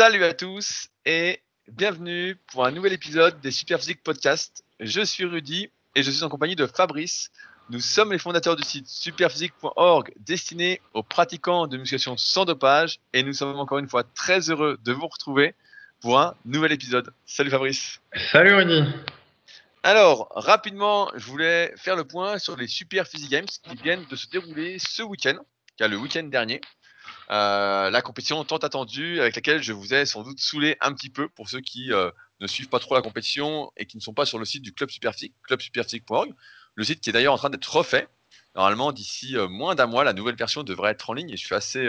Salut à tous et bienvenue pour un nouvel épisode des Superphysique Podcast. Je suis Rudy et je suis en compagnie de Fabrice. Nous sommes les fondateurs du site superphysique.org destiné aux pratiquants de musculation sans dopage et nous sommes encore une fois très heureux de vous retrouver pour un nouvel épisode. Salut Fabrice. Salut Rudy. Alors, rapidement, je voulais faire le point sur les Super Physique Games qui viennent de se dérouler ce week-end, car le week-end dernier. Euh, la compétition tant attendue avec laquelle je vous ai sans doute saoulé un petit peu pour ceux qui euh, ne suivent pas trop la compétition et qui ne sont pas sur le site du Club Superphysique, clubsuperphysique.org, le site qui est d'ailleurs en train d'être refait. Normalement, d'ici euh, moins d'un mois, la nouvelle version devrait être en ligne et je suis assez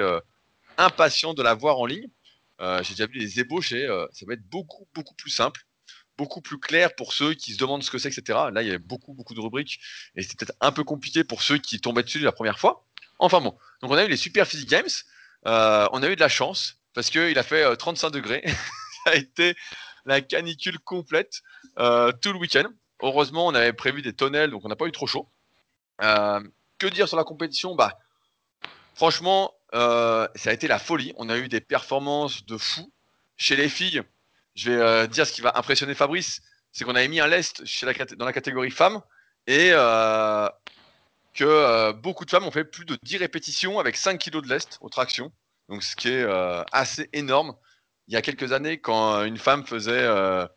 impatient de la voir en ligne. J'ai déjà vu les ébauches et ça va être beaucoup, beaucoup plus simple beaucoup plus clair pour ceux qui se demandent ce que c'est, etc. Là, il y a beaucoup, beaucoup de rubriques et c'est peut-être un peu compliqué pour ceux qui tombaient dessus la première fois. Enfin bon, donc on a eu les Super Physique Games. Euh, on a eu de la chance parce qu'il a fait 35 euh, degrés. ça a été la canicule complète euh, tout le week-end. Heureusement, on avait prévu des tonnelles, donc on n'a pas eu trop chaud. que dire sur la compétition? Bah, franchement, ça a été la folie. On a eu des performances de fou. Chez les filles, je vais dire ce qui va impressionner Fabrice, c'est qu'on avait mis un lest dans la catégorie femmes et que euh, beaucoup de femmes ont fait plus de 10 répétitions avec 5 kg de lest aux tractions. Donc, ce qui est euh, assez énorme. Il y a quelques années, quand une femme faisait 2-3 euh,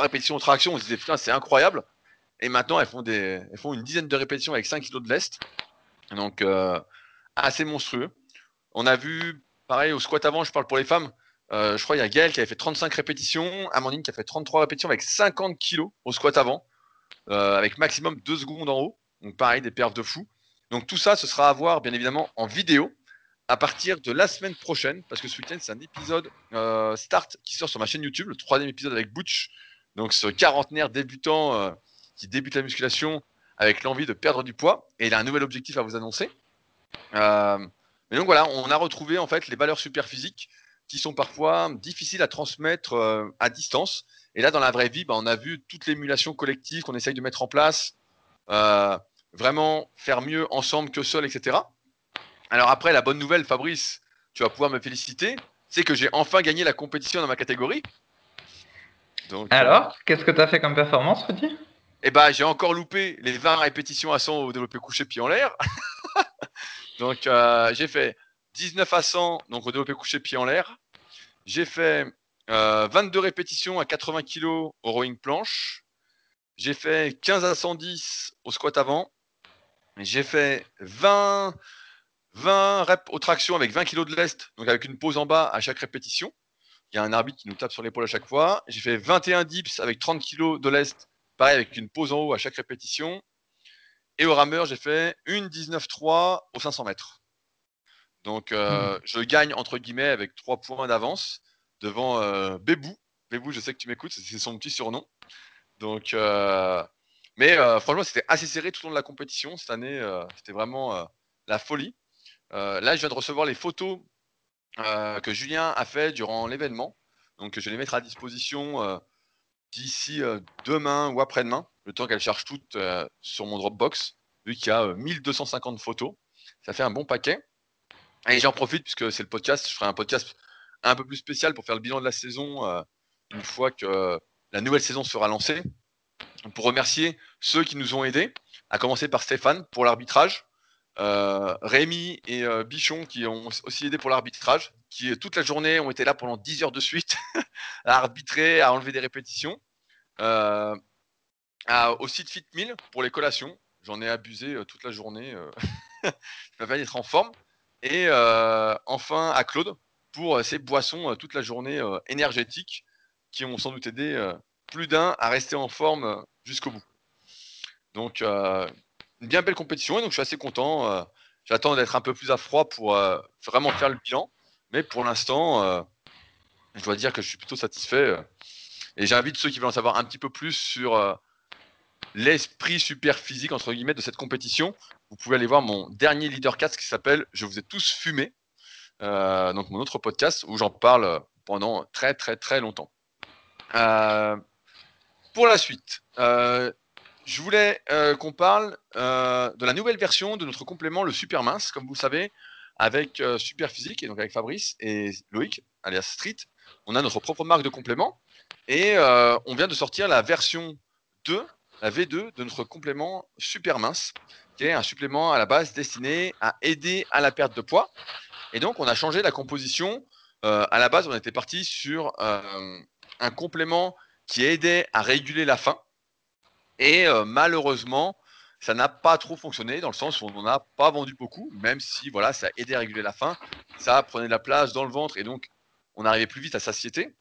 répétitions aux tractions, on se disait putain, c'est incroyable. Et maintenant, elles font, des, elles font une dizaine de répétitions avec 5 kg de lest. Donc, assez monstrueux. On a vu, pareil, au squat avant, je parle pour les femmes. je crois qu'il y a Gaël qui avait fait 35 répétitions, Amandine qui a fait 33 répétitions avec 50 kg au squat avant, avec maximum 2 secondes en haut. Donc pareil, des perfs de fou. Donc tout ça, ce sera à voir bien évidemment en vidéo à partir de la semaine prochaine, parce que ce week-end, c'est un épisode euh, start qui sort sur ma chaîne YouTube, le troisième épisode avec Butch, donc ce quarantenaire débutant euh, qui débute la musculation avec l'envie de perdre du poids, et il a un nouvel objectif à vous annoncer. Euh, mais donc voilà, on a retrouvé en fait les valeurs super physiques qui sont parfois difficiles à transmettre à distance. Et là, dans la vraie vie, bah, on a vu toute l'émulation collective qu'on essaye de mettre en place vraiment faire mieux ensemble que seul, etc. Alors après, la bonne nouvelle, Fabrice, tu vas pouvoir me féliciter, c'est que j'ai enfin gagné la compétition dans ma catégorie. Donc, Alors, qu'est-ce que tu as fait comme performance, Rudy? Eh ben, j'ai encore loupé les 20 répétitions à 100 au développé couché pied en l'air. donc, euh, j'ai fait 19 à 100 donc au développé couché pied en l'air. J'ai fait 22 euh, répétitions à 80 kg au rowing planche. J'ai fait 15 à 110 au squat avant. J'ai fait 20, 20 reps aux tractions avec 20 kg de lest, donc avec une pause en bas à chaque répétition. Il y a un arbitre qui nous tape sur l'épaule à chaque fois. J'ai fait 21 dips avec 30 kg de lest, pareil avec une pause en haut à chaque répétition. Et au rameur, j'ai fait une 19-3 aux 500 mètres. Donc euh, hmm. je gagne entre guillemets avec 3 points d'avance devant euh, Bébou. Bébou, je sais que tu m'écoutes, c'est son petit surnom. Donc euh, mais euh, franchement, c'était assez serré tout au long de la compétition. Cette année, euh, c'était vraiment euh, la folie. là, je viens de recevoir les photos que Julien a fait durant l'événement. Donc, je vais les mettre à disposition d'ici demain ou après-demain, le temps qu'elles cherchent toutes sur mon Dropbox, vu qu'il y a 1250 photos. Ça fait un bon paquet. Et j'en profite, puisque c'est le podcast, je ferai un podcast un peu plus spécial pour faire le bilan de la saison une fois que la nouvelle saison sera lancée pour remercier ceux qui nous ont aidés, à commencer par Stéphane pour l'arbitrage, euh, Rémi et euh, Bichon qui ont aussi aidé pour l'arbitrage, qui toute la journée ont été là pendant 10 heures de suite à arbitrer, à enlever des répétitions. Euh, à, au site Fit pour les collations, j'en ai abusé euh, toute la journée, ça m'a permis d'être en forme. Et enfin à Claude pour ces boissons toute la journée énergétiques qui ont sans doute aidé plus d'un à rester en forme jusqu'au bout. Donc, euh, une bien belle compétition, et donc je suis assez content. Euh, j'attends d'être un peu plus à froid pour euh, vraiment faire le bilan, mais pour l'instant, je dois dire que je suis plutôt satisfait. et j'invite ceux qui veulent en savoir un petit peu plus sur l'esprit super physique entre guillemets de cette compétition. Vous pouvez aller voir mon dernier leader cast qui s'appelle Je vous ai tous fumé, donc mon autre podcast où j'en parle pendant très très très longtemps. Pour la suite, je voulais euh, qu'on parle euh, de la nouvelle version de notre complément, le Super Mince, comme vous le savez, avec euh, Super Physique, et donc avec Fabrice et Loïc, alias Street. on a notre propre marque de complément et euh, on vient de sortir la version 2, la V2 de notre complément super mince, qui est un supplément à la base destiné à aider à la perte de poids. Et donc, on a changé la composition. Euh, à la base, on était parti sur euh, un complément qui aidait à réguler la faim. Et malheureusement, ça n'a pas trop fonctionné dans le sens où on n'en a pas vendu beaucoup, même si voilà, ça aidait à réguler la faim. Ça prenait de la place dans le ventre et donc on arrivait plus vite à satiété.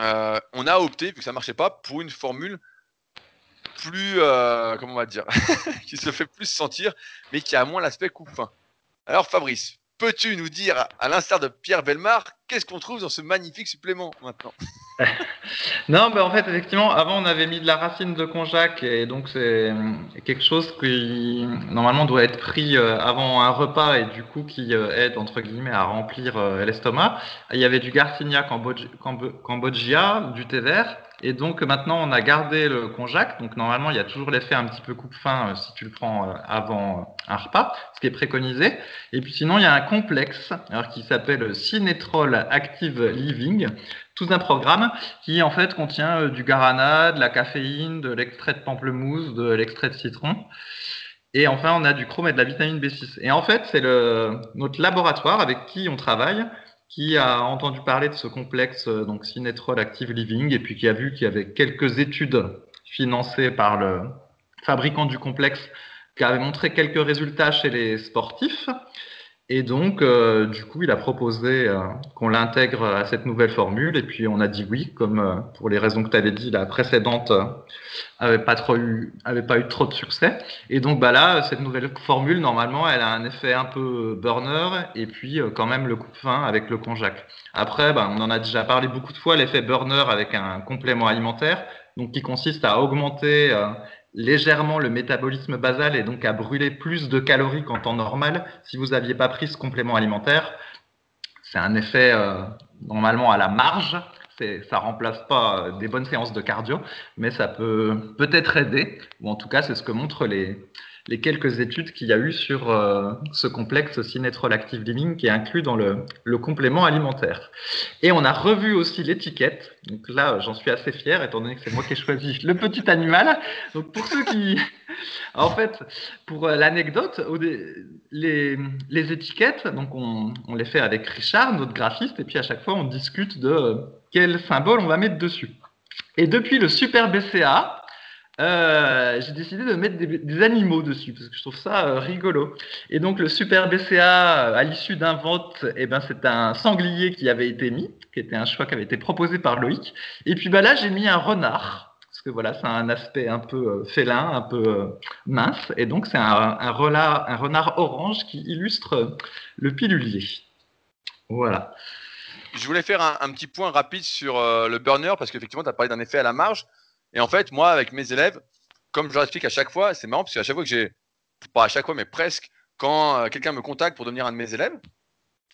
Euh, on a opté, vu que ça marchait pas, pour une formule plus, euh, comment on va dire, qui se fait plus sentir, mais qui a moins l'aspect coupe-fin. Alors Fabrice, peux-tu nous dire, à l'instar de Pierre Belmar, qu'est-ce qu'on trouve dans ce magnifique supplément maintenant? Non, mais en fait, effectivement, avant on avait mis de la racine de konjac et donc c'est quelque chose qui normalement doit être pris euh, avant un repas et du coup qui euh, aide entre guillemets à remplir euh, l'estomac. Il y avait du Garcinia Cambodgia, du thé vert et donc maintenant on a gardé le konjac. Donc normalement il y a toujours l'effet un petit peu coupe-fin si tu le prends avant un repas, ce qui est préconisé. Et puis sinon il y a un complexe alors qui s'appelle Cinetrol Active Living tout un programme qui en fait contient euh, du guarana, de la caféine, de l'extrait de pamplemousse, de l'extrait de citron. Et enfin, on a du chrome et de la vitamine B6. Et en fait, c'est notre laboratoire avec qui on travaille qui a entendu parler de ce complexe, euh, donc Cinetrol Active Living, et puis qui a vu qu'il y avait quelques études financées par le fabricant du complexe qui avaient montré quelques résultats chez les sportifs. Et donc, euh, du coup, il a proposé euh, qu'on l'intègre à cette nouvelle formule. Et puis, on a dit oui, comme euh, pour les raisons que tu avais dit, la précédente avait pas eu, avait pas eu trop de succès. Et donc, bah là, cette nouvelle formule, normalement, elle a un effet un peu burner et puis quand même le coup de fin avec le konjac. Après, bah, on en a déjà parlé beaucoup de fois, l'effet burner avec un complément alimentaire, donc qui consiste à augmenter légèrement le métabolisme basal et donc à brûler plus de calories qu'en temps normal si vous n'aviez pas pris ce complément alimentaire. C'est un effet euh, normalement à la marge. Ça remplace pas euh, des bonnes séances de cardio, mais ça peut peut-être aider, ou en tout cas c'est ce que montrent les, les quelques études qu'il y a eu sur euh, ce complexe Cinetrol Active Living qui est inclus dans le, complément alimentaire. Et on a revu aussi l'étiquette. Donc là, j'en suis assez fier, étant donné que c'est moi qui ai choisi le petit animal. Donc pour ceux qui... en fait, pour euh, l'anecdote, les, étiquettes, donc on, on, les fait avec Richard, notre graphiste, et puis à chaque fois, on discute de quel symbole on va mettre dessus. Et depuis le Super BCA, euh, j'ai décidé de mettre des, animaux dessus parce que je trouve ça euh, rigolo. Et donc le super BCA, euh, à l'issue d'un vote, eh ben, c'est un sanglier qui avait été mis, qui était un choix qui avait été proposé par Loïc. Et puis bah, là, j'ai mis un renard. Parce que voilà, c'est un aspect un peu félin, un peu mince. Et donc c'est un, un, renard, un renard orange qui illustre le pilulier. Voilà. Je voulais faire un, un petit point rapide sur le burner parce qu'effectivement, tu as parlé d'un effet à la marge. Et en fait, moi, avec mes élèves, comme je leur explique à chaque fois, c'est marrant parce qu'à chaque fois que j'ai, pas à chaque fois, mais presque, quand euh, quelqu'un me contacte pour devenir un de mes élèves,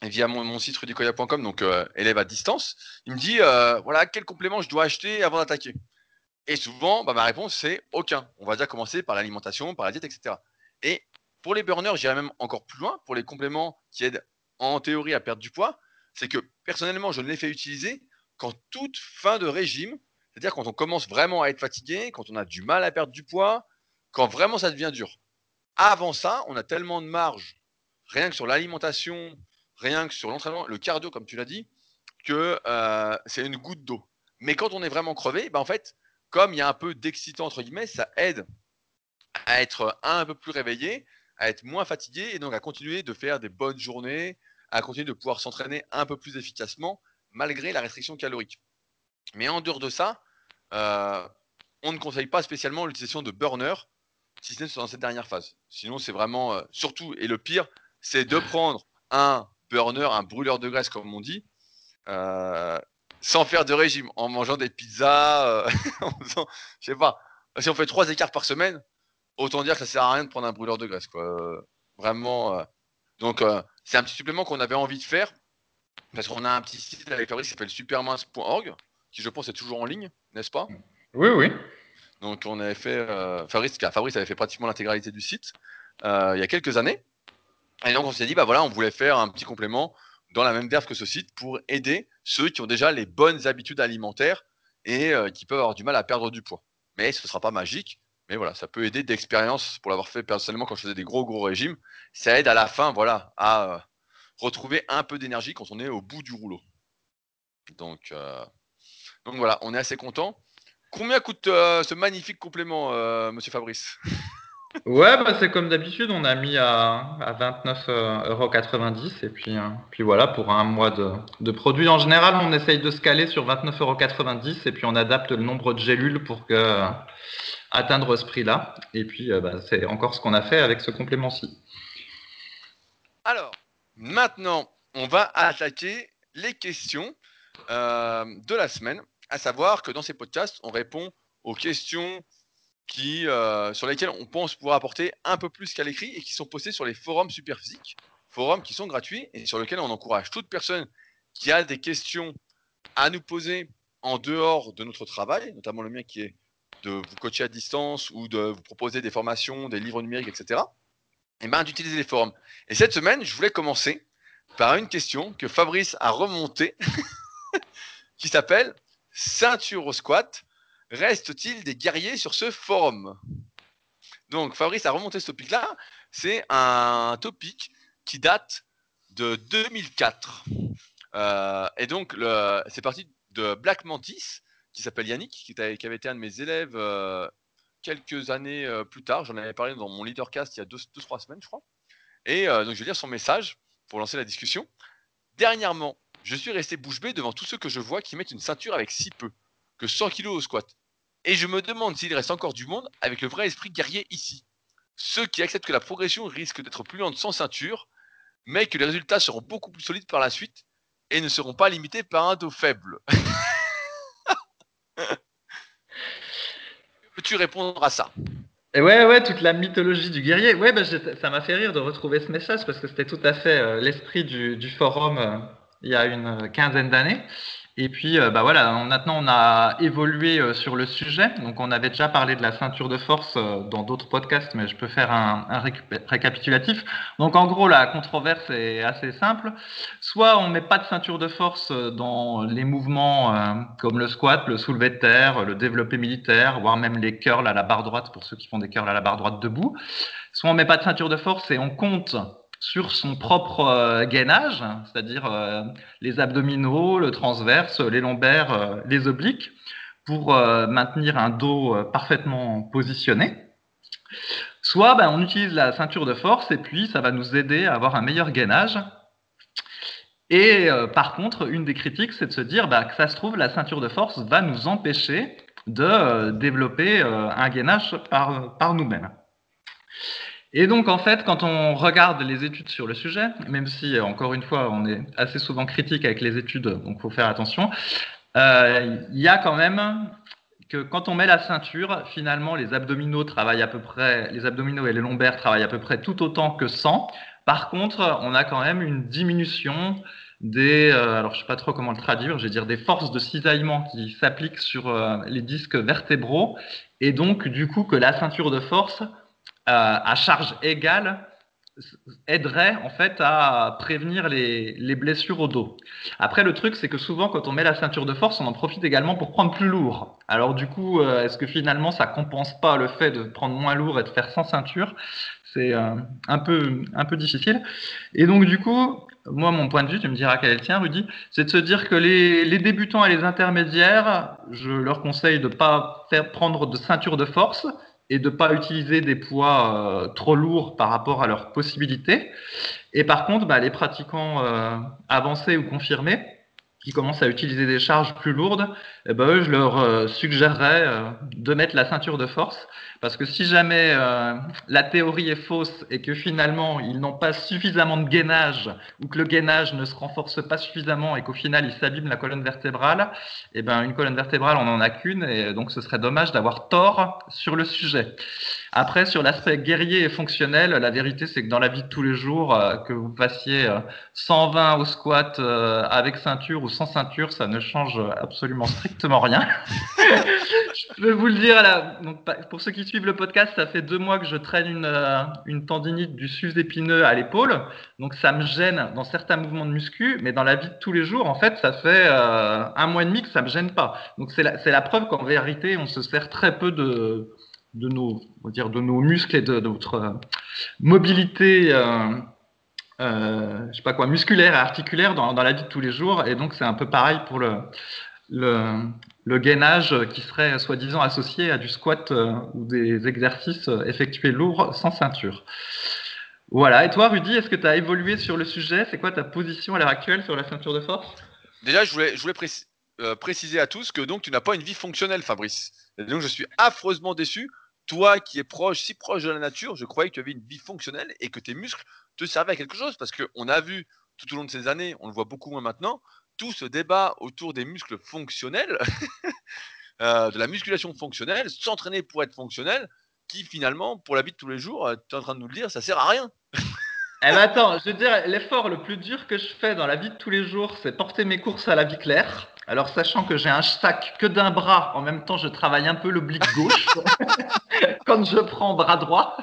via mon, site rudicoya.com, donc euh, élève à distance, il me dit euh, voilà, quel complément je dois acheter avant d'attaquer? Et souvent, bah, ma réponse, c'est aucun. On va déjà commencer par l'alimentation, par la diète, etc. Et pour les burners, j'irai même encore plus loin, pour les compléments qui aident en théorie à perdre du poids, c'est que personnellement, je ne les fais utiliser qu'en toute fin de régime c'est-à-dire quand on commence vraiment à être fatigué, quand on a du mal à perdre du poids, quand vraiment ça devient dur. Avant ça, on a tellement de marge, rien que sur l'alimentation, rien que sur l'entraînement, le cardio, comme tu l'as dit, que euh, c'est une goutte d'eau. Mais quand on est vraiment crevé, bah en fait, comme il y a un peu d'excitant, entre guillemets, ça aide à être un peu plus réveillé, à être moins fatigué et donc à continuer de faire des bonnes journées, à continuer de pouvoir s'entraîner un peu plus efficacement malgré la restriction calorique. Mais en dehors de ça, euh, on ne conseille pas spécialement l'utilisation de burner, si ce n'est dans cette dernière phase. Sinon, c'est vraiment euh, surtout, et le pire, c'est de prendre un burner, un brûleur de graisse, comme on dit, euh, sans faire de régime, en mangeant des pizzas, en faisant, je sais pas, si on fait trois écarts par semaine, autant dire que ça sert à rien de prendre un brûleur de graisse, quoi. Vraiment. donc, c'est un petit supplément qu'on avait envie de faire, parce qu'on a un petit site avec Fabrice qui s'appelle supermince.org, qui je pense est toujours en ligne, n'est-ce pas? Oui, oui. Donc on avait fait, euh, Fabrice, Fabrice avait fait pratiquement l'intégralité du site euh, il y a quelques années. Et donc on s'est dit, bah voilà, on voulait faire un petit complément dans la même verve que ce site pour aider ceux qui ont déjà les bonnes habitudes alimentaires et euh, qui peuvent avoir du mal à perdre du poids. Mais ce ne sera pas magique. Mais voilà, ça peut aider d'expérience pour l'avoir fait personnellement quand je faisais des gros gros régimes. Ça aide à la fin, voilà, à euh, retrouver un peu d'énergie quand on est au bout du rouleau. Donc, euh, donc voilà, on est assez content. Combien coûte ce magnifique complément, Monsieur Fabrice? Ouais, bah c'est comme d'habitude, on a mis à, à 29,90€ et puis, euh, puis voilà, pour un mois de, de produits. En général, on essaye de se caler sur 29,90€ et puis on adapte le nombre de gélules pour que, euh, atteindre ce prix-là. Et puis euh, bah, c'est encore ce qu'on a fait avec ce complément-ci. Alors, maintenant, on va attaquer les questions de la semaine, à savoir que dans ces podcasts, on répond aux questions qui, euh, sur lesquels on pense pouvoir apporter un peu plus qu'à l'écrit et qui sont postés sur les forums Superphysique, forums qui sont gratuits et sur lesquels on encourage toute personne qui a des questions à nous poser en dehors de notre travail, notamment le mien qui est de vous coacher à distance ou de vous proposer des formations, des livres numériques, etc. Et ben d'utiliser les forums. Et cette semaine, je voulais commencer par une question que Fabrice a remontée, qui s'appelle ceinture au squat Reste-t-il des guerriers sur ce forum? Donc Fabrice a remonté ce topic-là. C'est un topic qui date de 2004. Euh, et donc c'est parti de Black Mantis, qui s'appelle Yannick, qui, avait été un de mes élèves euh, quelques années euh, plus tard. J'en avais parlé dans mon leadercast il y a 2-3 semaines, je crois. Et donc je vais lire son message pour lancer la discussion. Dernièrement, je suis resté bouche bée devant tous ceux que je vois qui mettent une ceinture avec si peu que 100 kg au squat. Et je me demande s'il reste encore du monde avec le vrai esprit guerrier ici. Ceux qui acceptent que la progression risque d'être plus lente sans ceinture, mais que les résultats seront beaucoup plus solides par la suite et ne seront pas limités par un dos faible. Peux-tu répondre à ça? Et ouais, ouais, toute la mythologie du guerrier. Ouais, bah, ça m'a fait rire de retrouver ce message parce que c'était tout à fait euh, l'esprit du, forum euh, il y a une quinzaine d'années. Et puis, euh, bah voilà, maintenant on a évolué euh, sur le sujet. Donc, on avait déjà parlé de la ceinture de force euh, dans d'autres podcasts, mais je peux faire un, récapitulatif. Donc, en gros, la controverse est assez simple. Soit on met pas de ceinture de force dans les mouvements comme le squat, le soulevé de terre, le développé militaire, voire même les curls à la barre droite pour ceux qui font des curls à la barre droite debout. Soit on met pas de ceinture de force et on compte sur son propre euh, gainage, c'est-à-dire euh, les abdominaux, le transverse, les lombaires, euh, les obliques, pour maintenir un dos parfaitement positionné. Soit ben, on utilise la ceinture de force et puis ça va nous aider à avoir un meilleur gainage. Et par contre, une des critiques, c'est de se dire bah, que ça se trouve, la ceinture de force va nous empêcher de développer un gainage par, par nous-mêmes. Et donc, en fait, quand on regarde les études sur le sujet, même si, encore une fois, on est assez souvent critique avec les études, donc il faut faire attention, euh, il y a quand même que quand on met la ceinture, finalement, les abdominaux travaillent à peu près, les abdominaux et les lombaires travaillent à peu près tout autant que sans. Par contre, on a quand même une diminution des, euh, alors je sais pas trop comment le traduire, je vais dire des forces de cisaillement qui s'appliquent sur euh, les disques vertébraux, et donc du coup que la ceinture de force euh, à charge égale aiderait en fait à prévenir les, blessures au dos. Après, le truc, c'est que souvent, quand on met la ceinture de force, on en profite également pour prendre plus lourd. Alors du coup, euh, est-ce que finalement, ça compense pas le fait de prendre moins lourd et de faire sans ceinture? C'est euh, un, peu, difficile. Et donc du coup, moi, mon point de vue, tu me diras quel est le tien, Rudy, c'est de se dire que les, les, débutants et les intermédiaires, je leur conseille de ne pas faire prendre de ceinture de force, et de ne pas utiliser des poids euh, trop lourds par rapport à leurs possibilités. Et par contre, bah, les pratiquants euh, avancés ou confirmés, qui commencent à utiliser des charges plus lourdes, eh ben, eux, je leur euh, suggérerais de mettre la ceinture de force parce que si jamais euh, la théorie est fausse et que finalement ils n'ont pas suffisamment de gainage ou que le gainage ne se renforce pas suffisamment et qu'au final il s'abîme la colonne vertébrale, eh ben une colonne vertébrale on n'en a qu'une et donc ce serait dommage d'avoir tort sur le sujet. Après sur l'aspect guerrier et fonctionnel, la vérité c'est que dans la vie de tous les jours, euh, que vous passiez 120 euh, au squat avec ceinture ou sans ceinture, ça ne change absolument strictement rien. Je vais vous le dire, là, donc, pour ceux qui suivent le podcast, ça fait deux mois que je traîne une, euh, une tendinite du sus épineux à l'épaule. Donc ça me gêne dans certains mouvements de muscu, mais dans la vie de tous les jours, en fait, ça fait euh, un mois et demi que ça me gêne pas. Donc c'est la, preuve qu'en vérité, on se sert très peu de, nos, on va dire, de nos muscles et de, notre euh, mobilité. Je sais pas quoi, musculaire et articulaire dans, la vie de tous les jours. Et donc, c'est un peu pareil pour le, le, gainage qui serait soi-disant associé à du squat euh, ou des exercices effectués lourds sans ceinture. Voilà. Et toi, Rudy, est-ce que tu as évolué sur le sujet? C'est quoi ta position à l'heure actuelle sur la ceinture de force? Déjà, je voulais, je voulais euh, préciser à tous que donc tu n'as pas une vie fonctionnelle, Fabrice. Et donc, je suis affreusement déçu. Toi qui es proche, si proche de la nature, je croyais que tu avais une vie fonctionnelle et que tes muscles te servaient à quelque chose parce qu'on a vu tout au long de ces années, on le voit beaucoup moins maintenant, tout ce débat autour des muscles fonctionnels, euh, de la musculation fonctionnelle, s'entraîner pour être fonctionnel, qui finalement, pour la vie de tous les jours, euh, tu es en train de nous le dire, ça sert à rien. eh ben attends, je veux dire, l'effort le plus dur que je fais dans la vie de tous les jours, c'est porter mes courses à la vie claire. Alors, sachant que j'ai un sac que d'un bras, en même temps, je travaille un peu l'oblique gauche quand je prends bras droit.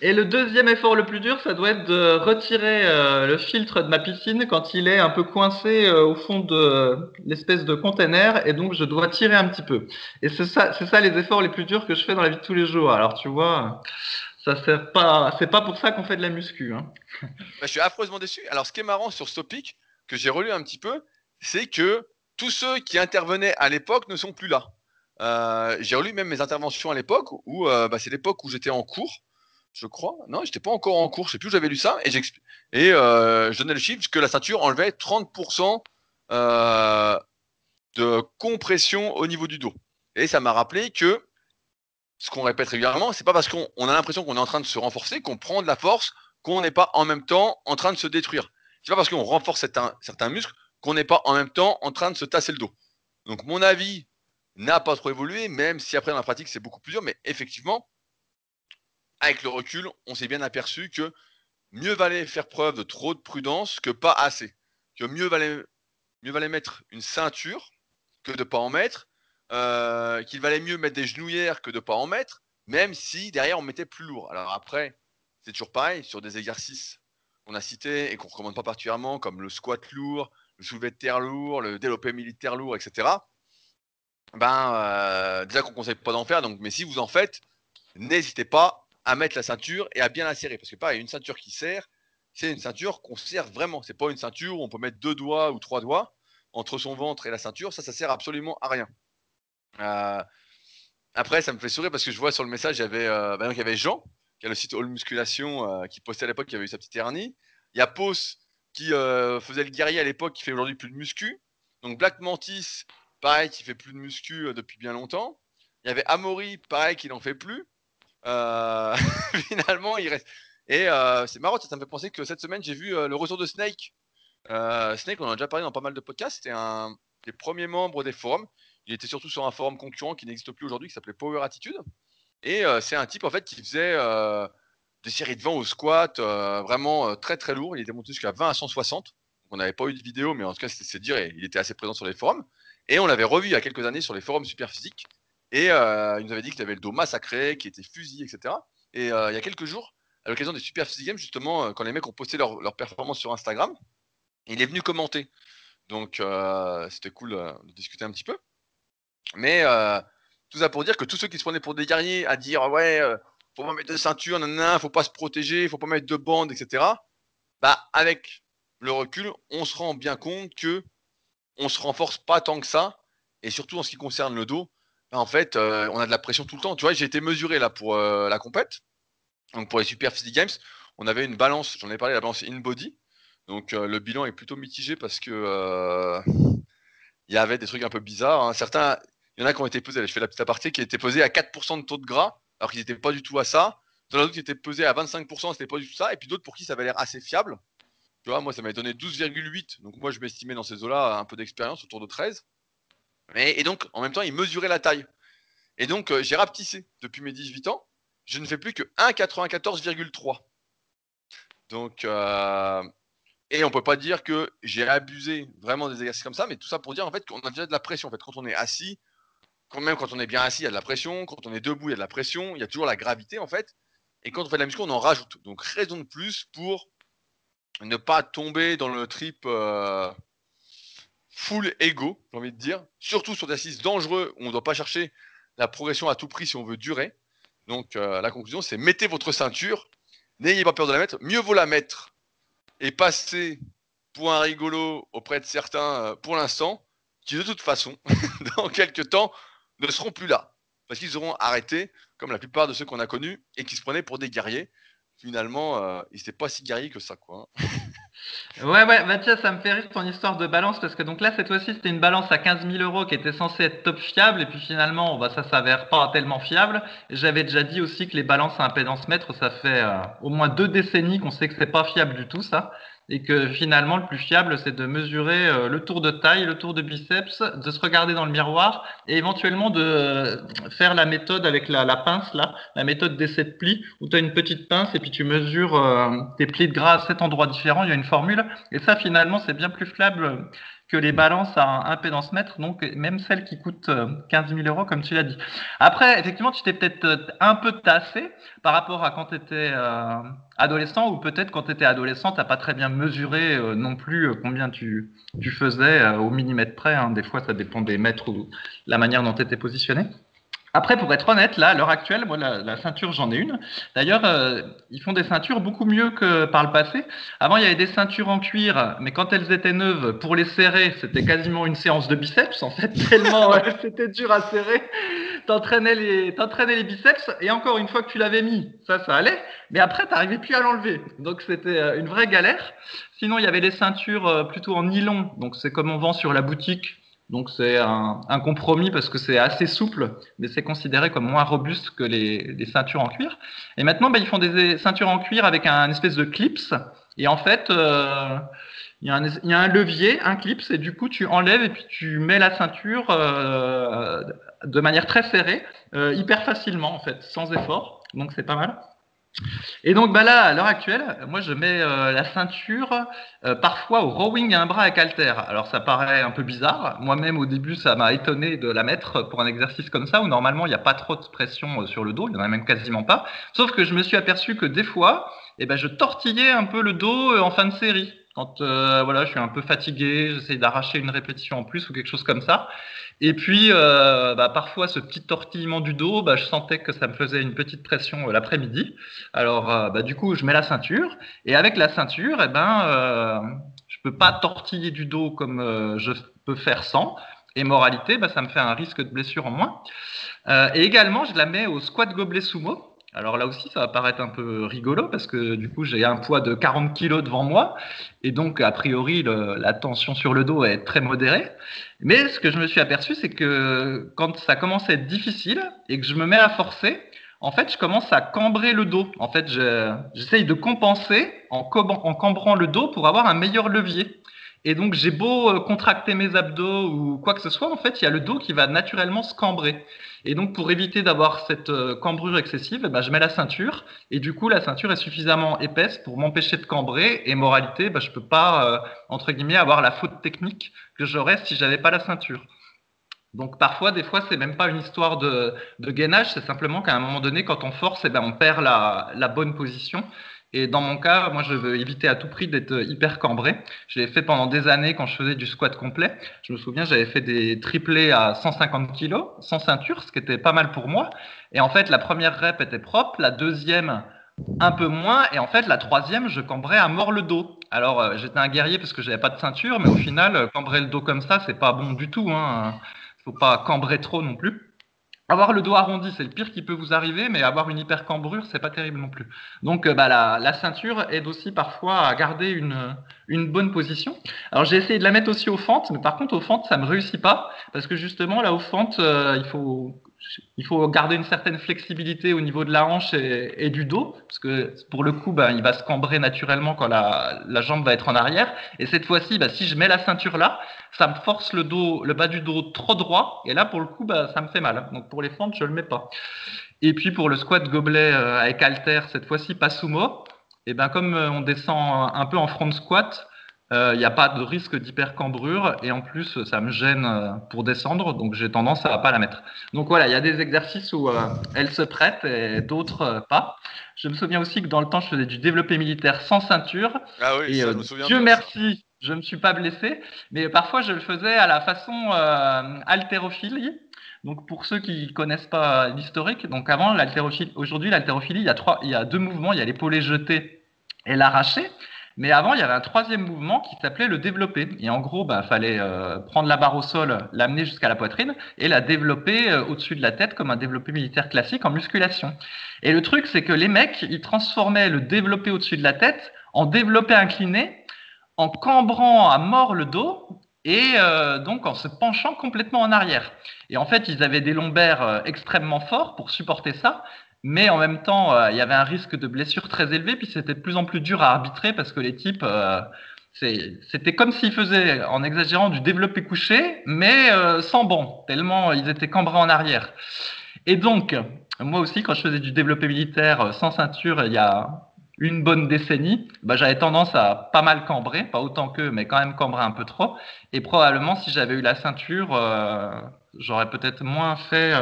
Et le deuxième effort le plus dur, ça doit être de retirer euh, le filtre de ma piscine quand il est un peu coincé euh, au fond de l'espèce de container, et donc je dois tirer un petit peu. Et c'est ça, c'est ça les efforts les plus durs que je fais dans la vie de tous les jours. Alors, tu vois. Ça sert pas, c'est pas pour ça qu'on fait de la muscu. Hein. Bah, je suis affreusement déçu. Alors, ce qui est marrant sur ce topic, que j'ai relu un petit peu, c'est que tous ceux qui intervenaient à l'époque ne sont plus là. Euh, j'ai relu même mes interventions à l'époque où euh, bah, c'est l'époque où j'étais en cours, je crois. Non, j'étais pas encore en cours, je sais plus j'avais lu ça. Et, et euh, je donnais le chiffre que la ceinture enlevait 30% de compression au niveau du dos. Et ça m'a rappelé que ce qu'on répète régulièrement, c'est pas parce qu'on a l'impression qu'on est en train de se renforcer qu'on prend de la force, qu'on n'est pas en même temps en train de se détruire. C'est pas parce qu'on renforce certains muscles qu'on n'est pas en même temps en train de se tasser le dos. Donc mon avis n'a pas trop évolué, même si après dans la pratique c'est beaucoup plus dur, mais effectivement, avec le recul, on s'est bien aperçu que mieux valait faire preuve de trop de prudence que pas assez. Que mieux valait, mieux valait mettre une ceinture que de pas en mettre, euh, qu'il valait mieux mettre des genouillères que de pas en mettre, même si derrière on mettait plus lourd. Alors après, c'est toujours pareil, sur des exercices qu'on a cités et qu'on ne recommande pas particulièrement, comme le squat lourd, le soulevé de terre lourd, le développé militaire lourd, etc. Ben, euh, déjà qu'on ne conseille pas d'en faire, donc, mais si vous en faites, n'hésitez pas à mettre la ceinture et à bien la serrer. Parce que une ceinture qui serre, c'est une ceinture qu'on serre vraiment. C'est pas une ceinture où on peut mettre deux doigts ou trois doigts entre son ventre et la ceinture. Ça, ça sert absolument à rien. Euh, après, ça me fait sourire parce que je vois sur le message, il y avait, euh, ben, avait Jean, qui a le site All Musculation, qui postait à l'époque qui avait eu sa petite hernie. Il y a Pos qui euh, faisait le guerrier à l'époque, qui fait aujourd'hui plus de muscu. Donc Black Mantis, pareil, qui fait plus de muscu euh, depuis bien longtemps. Il y avait Amori, pareil, qui n'en fait plus. Euh, finalement, il reste. Et c'est marrant, ça, me fait penser que cette semaine, j'ai vu le retour de Snake. Snake, on en a déjà parlé dans pas mal de podcasts. C'était un des premiers membres des forums. Il était surtout sur un forum concurrent qui n'existe plus aujourd'hui, qui s'appelait Power Attitude. Et c'est un type en fait qui faisait des séries de vent au squat, euh, vraiment euh, très très lourd. Il était monté jusqu'à 20 à 160. on n'avait pas eu de vidéo, mais en tout cas, c'était dire, il était assez présent sur les forums. Et on l'avait revu il y a quelques années sur les forums super physiques. Et euh, il nous avait dit qu'il avait le dos massacré, qu'il était fusillé, etc. Et il y a quelques jours, à l'occasion des super physiques games, justement, quand les mecs ont posté leur, leur performance sur Instagram, il est venu commenter. Donc c'était cool de discuter un petit peu. Mais tout ça pour dire que tous ceux qui se prenaient pour des guerriers à dire ouais, faut pas mettre de ceinture, nanana, faut pas se protéger, faut pas mettre de bandes, etc. Bah, avec le recul, on se rend bien compte que on se renforce pas tant que ça, et surtout en ce qui concerne le dos, bah, en fait, euh, on a de la pression tout le temps. Tu vois, j'ai été mesuré là pour euh, la compète, donc pour les Super Physique Games, on avait une balance, j'en ai parlé, la balance in body. Donc euh, le bilan est plutôt mitigé parce que il y avait des trucs un peu bizarres. Hein. Certains, il y en a qui ont été pesés, je fais la petite aparté, qui étaient pesés à 4% de taux de gras alors qu'ils n'étaient pas du tout à ça. Dans d'autres qui étaient pesés à 25%, c'était pas du tout ça. Et puis d'autres pour qui ça avait l'air assez fiable. Tu vois, moi, ça m'avait donné 12,8. Donc moi, je m'estimais dans ces eaux-là un peu d'expérience, autour de 13. et donc, en même temps, ils mesuraient la taille. Et donc, euh, j'ai rapetissé depuis mes 18 ans. Je ne fais plus que 1,94,3. Donc, euh, et on peut pas dire que j'ai abusé vraiment des exercices comme ça, mais tout ça pour dire en fait qu'on a déjà de la pression. En fait, quand on est assis, quand même quand on est bien assis, il y a de la pression. Quand on est debout, il y a de la pression. Il y a toujours la gravité en fait. Et quand on fait de la muscu, on en rajoute. Donc raison de plus pour ne pas tomber dans le trip euh, full ego, j'ai envie de dire. Surtout sur des assises dangereux où on ne doit pas chercher la progression à tout prix si on veut durer. Donc euh, la conclusion, c'est mettez votre ceinture. N'ayez pas peur de la mettre. Mieux vaut la mettre et passer pour un rigolo auprès de certains euh, pour l'instant, qui de toute façon, dans quelques temps, ne seront plus là. Parce qu'ils auront arrêté, comme la plupart de ceux qu'on a connus, et qui se prenaient pour des guerriers. Finalement, euh, ils n'étaient pas si guerriers que ça, quoi. Ouais, ouais, Mathias, ça me fait rire ton histoire de balance parce que donc là, cette fois-ci, c'était une balance à 15 000 euros qui était censée être top fiable et puis finalement, bah, ça s'avère pas tellement fiable. J'avais déjà dit aussi que les balances à impédance mètre, ça fait euh, au moins deux décennies qu'on sait que c'est pas fiable du tout, ça et que finalement le plus fiable c'est de mesurer euh, le tour de taille, le tour de biceps, de se regarder dans le miroir et éventuellement de euh, faire la méthode avec la, pince là, la méthode des sept plis où tu as une petite pince et puis tu mesures euh, tes plis de gras à sept endroits différents, il y a une formule et ça finalement c'est bien plus fiable que les balances à impédance mètre, donc même celles qui coûtent 15 000 euros, comme tu l'as dit. Après, effectivement, tu t'es peut-être un peu tassé par rapport à quand tu étais adolescent, ou peut-être quand tu étais adolescent, tu n'as pas très bien mesuré euh, non plus euh, combien tu, tu faisais euh, au millimètre près. Hein. Des fois, ça dépend des mètres ou la manière dont tu étais positionné. Après, pour être honnête, là, à l'heure actuelle, moi, la, ceinture, j'en ai une. D'ailleurs, ils font des ceintures beaucoup mieux que par le passé. Avant, il y avait des ceintures en cuir, mais quand elles étaient neuves, pour les serrer, c'était quasiment une séance de biceps, en fait, tellement c'était dur à serrer t'entraînais les, t'entraînais les biceps et encore une fois que tu l'avais mis, ça, ça allait. Mais après, t'arrivais plus à l'enlever. Donc, c'était euh, une vraie galère. Sinon, il y avait les ceintures euh, plutôt en nylon. Donc, c'est comme on vend sur la boutique. Donc, c'est un, compromis parce que c'est assez souple, mais c'est considéré comme moins robuste que les, ceintures en cuir. Et maintenant, bah, ils font des ceintures en cuir avec un espèce de clips. Et en fait, euh, il y, a un, levier, un clip, et du coup tu enlèves et puis tu mets la ceinture euh, de manière très serrée, euh, hyper facilement en fait, sans effort. Donc c'est pas mal. Et donc bah là, à l'heure actuelle, moi je mets euh, la ceinture euh, parfois au rowing à un bras avec halter. Alors ça paraît un peu bizarre. Moi-même au début, ça m'a étonné de la mettre pour un exercice comme ça où normalement il n'y a pas trop de pression euh, sur le dos, il n'y en a même quasiment pas. Sauf que je me suis aperçu que des fois, eh ben, je tortillais un peu le dos en fin de série. Quand euh, voilà, je suis un peu fatigué, j'essaie d'arracher une répétition en plus ou quelque chose comme ça. Et puis, euh, bah, parfois, ce petit tortillement du dos, bah, je sentais que ça me faisait une petite pression euh, l'après-midi. Alors, euh, bah, du coup, je mets la ceinture. Et avec la ceinture, eh ben, euh, je peux pas tortiller du dos comme je peux faire sans. Et moralité, bah, ça me fait un risque de blessure en moins. et également, je la mets au squat gobelet sumo. Alors là aussi, ça va paraître un peu rigolo parce que du coup, j'ai un poids de 40 kg devant moi et donc, a priori, la tension sur le dos est très modérée. Mais ce que je me suis aperçu, c'est que quand ça commence à être difficile et que je me mets à forcer, en fait, je commence à cambrer le dos. En fait, j'essaye de compenser en, en cambrant le dos pour avoir un meilleur levier. Et donc, j'ai beau euh, contracter mes abdos ou quoi que ce soit, en fait, il y a le dos qui va naturellement se cambrer. Et donc, pour éviter d'avoir cette euh, cambrure excessive, eh ben, je mets la ceinture. Et du coup, la ceinture est suffisamment épaisse pour m'empêcher de cambrer. Et moralité, ben, je peux pas, euh, entre guillemets, avoir la faute technique que j'aurais si j'avais pas la ceinture. Donc parfois, des fois, c'est même pas une histoire de, gainage, c'est simplement qu'à un moment donné, quand on force, eh ben, on perd la bonne position. Et dans mon cas, moi, je veux éviter à tout prix d'être hyper cambré. Je l'ai fait pendant des années quand je faisais du squat complet. Je me souviens, j'avais fait des triplés à 150 kg, sans ceinture, ce qui était pas mal pour moi. Et en fait, la première rep était propre, la deuxième un peu moins, et en fait, la troisième, je cambrais à mort le dos. Alors, euh, j'étais un guerrier parce que j'avais pas de ceinture, mais au final, cambrer le dos comme ça, c'est pas bon du tout. Hein. Faut pas cambrer trop non plus. Avoir le dos arrondi, c'est le pire qui peut vous arriver, mais avoir une hyper cambrure, c'est pas terrible non plus. Donc, euh, bah, la, la, ceinture aide aussi parfois à garder une, une bonne position. Alors, j'ai essayé de la mettre aussi aux fentes, mais par contre, aux fentes, ça me réussit pas, parce que justement, là, aux fentes, euh, il faut il faut garder une certaine flexibilité au niveau de la hanche et, du dos, parce que pour le coup, bah, il va se cambrer naturellement quand la, jambe va être en arrière. Et cette fois-ci, bah, si je mets la ceinture là, ça me force le dos, le bas du dos trop droit, et là, pour le coup, bah, ça me fait mal. Donc pour les fentes, je le mets pas. Et puis pour le squat gobelet euh, avec halter, cette fois-ci pas sumo, et ben comme euh, on descend un peu en front squat, il n'y a pas de risque d'hypercambrure et en plus ça me gêne pour descendre, donc j'ai tendance à pas la mettre. Donc voilà, il y a des exercices où elle se prête et d'autres pas. Je me souviens aussi que dans le temps, je faisais du développé militaire sans ceinture. Ah oui, et ça, je me souviens Dieu merci, je ne me suis pas blessé, mais parfois je le faisais à la façon euh, haltérophilie. Donc pour ceux qui connaissent pas l'historique, donc avant l'haltérophilie, aujourd'hui l'haltérophilie, il y a trois, il y a deux mouvements, il y a l'épaulé jeté et l'arraché. Mais avant, il y avait un troisième mouvement qui s'appelait le développé. Et en gros, bah, fallait euh, prendre la barre au sol, l'amener jusqu'à la poitrine et la développer euh, au-dessus de la tête comme un développé militaire classique en musculation. Et le truc, c'est que les mecs, ils transformaient le développé au-dessus de la tête en développé incliné, en cambrant à mort le dos et euh, donc en se penchant complètement en arrière. Et en fait, ils avaient des lombaires extrêmement forts pour supporter ça, mais en même temps, euh, il y avait un risque de blessure très élevé, puis c'était de plus en plus dur à arbitrer parce que les types, euh, c'était comme s'ils faisaient, en exagérant, du développé couché, mais euh, sans banc, tellement ils étaient cambrés en arrière. Et donc, moi aussi, quand je faisais du développé militaire euh, sans ceinture il y a une bonne décennie, bah, j'avais tendance à pas mal cambrer, pas autant qu'eux, mais quand même cambrer un peu trop. Et probablement, si j'avais eu la ceinture, j'aurais peut-être moins fait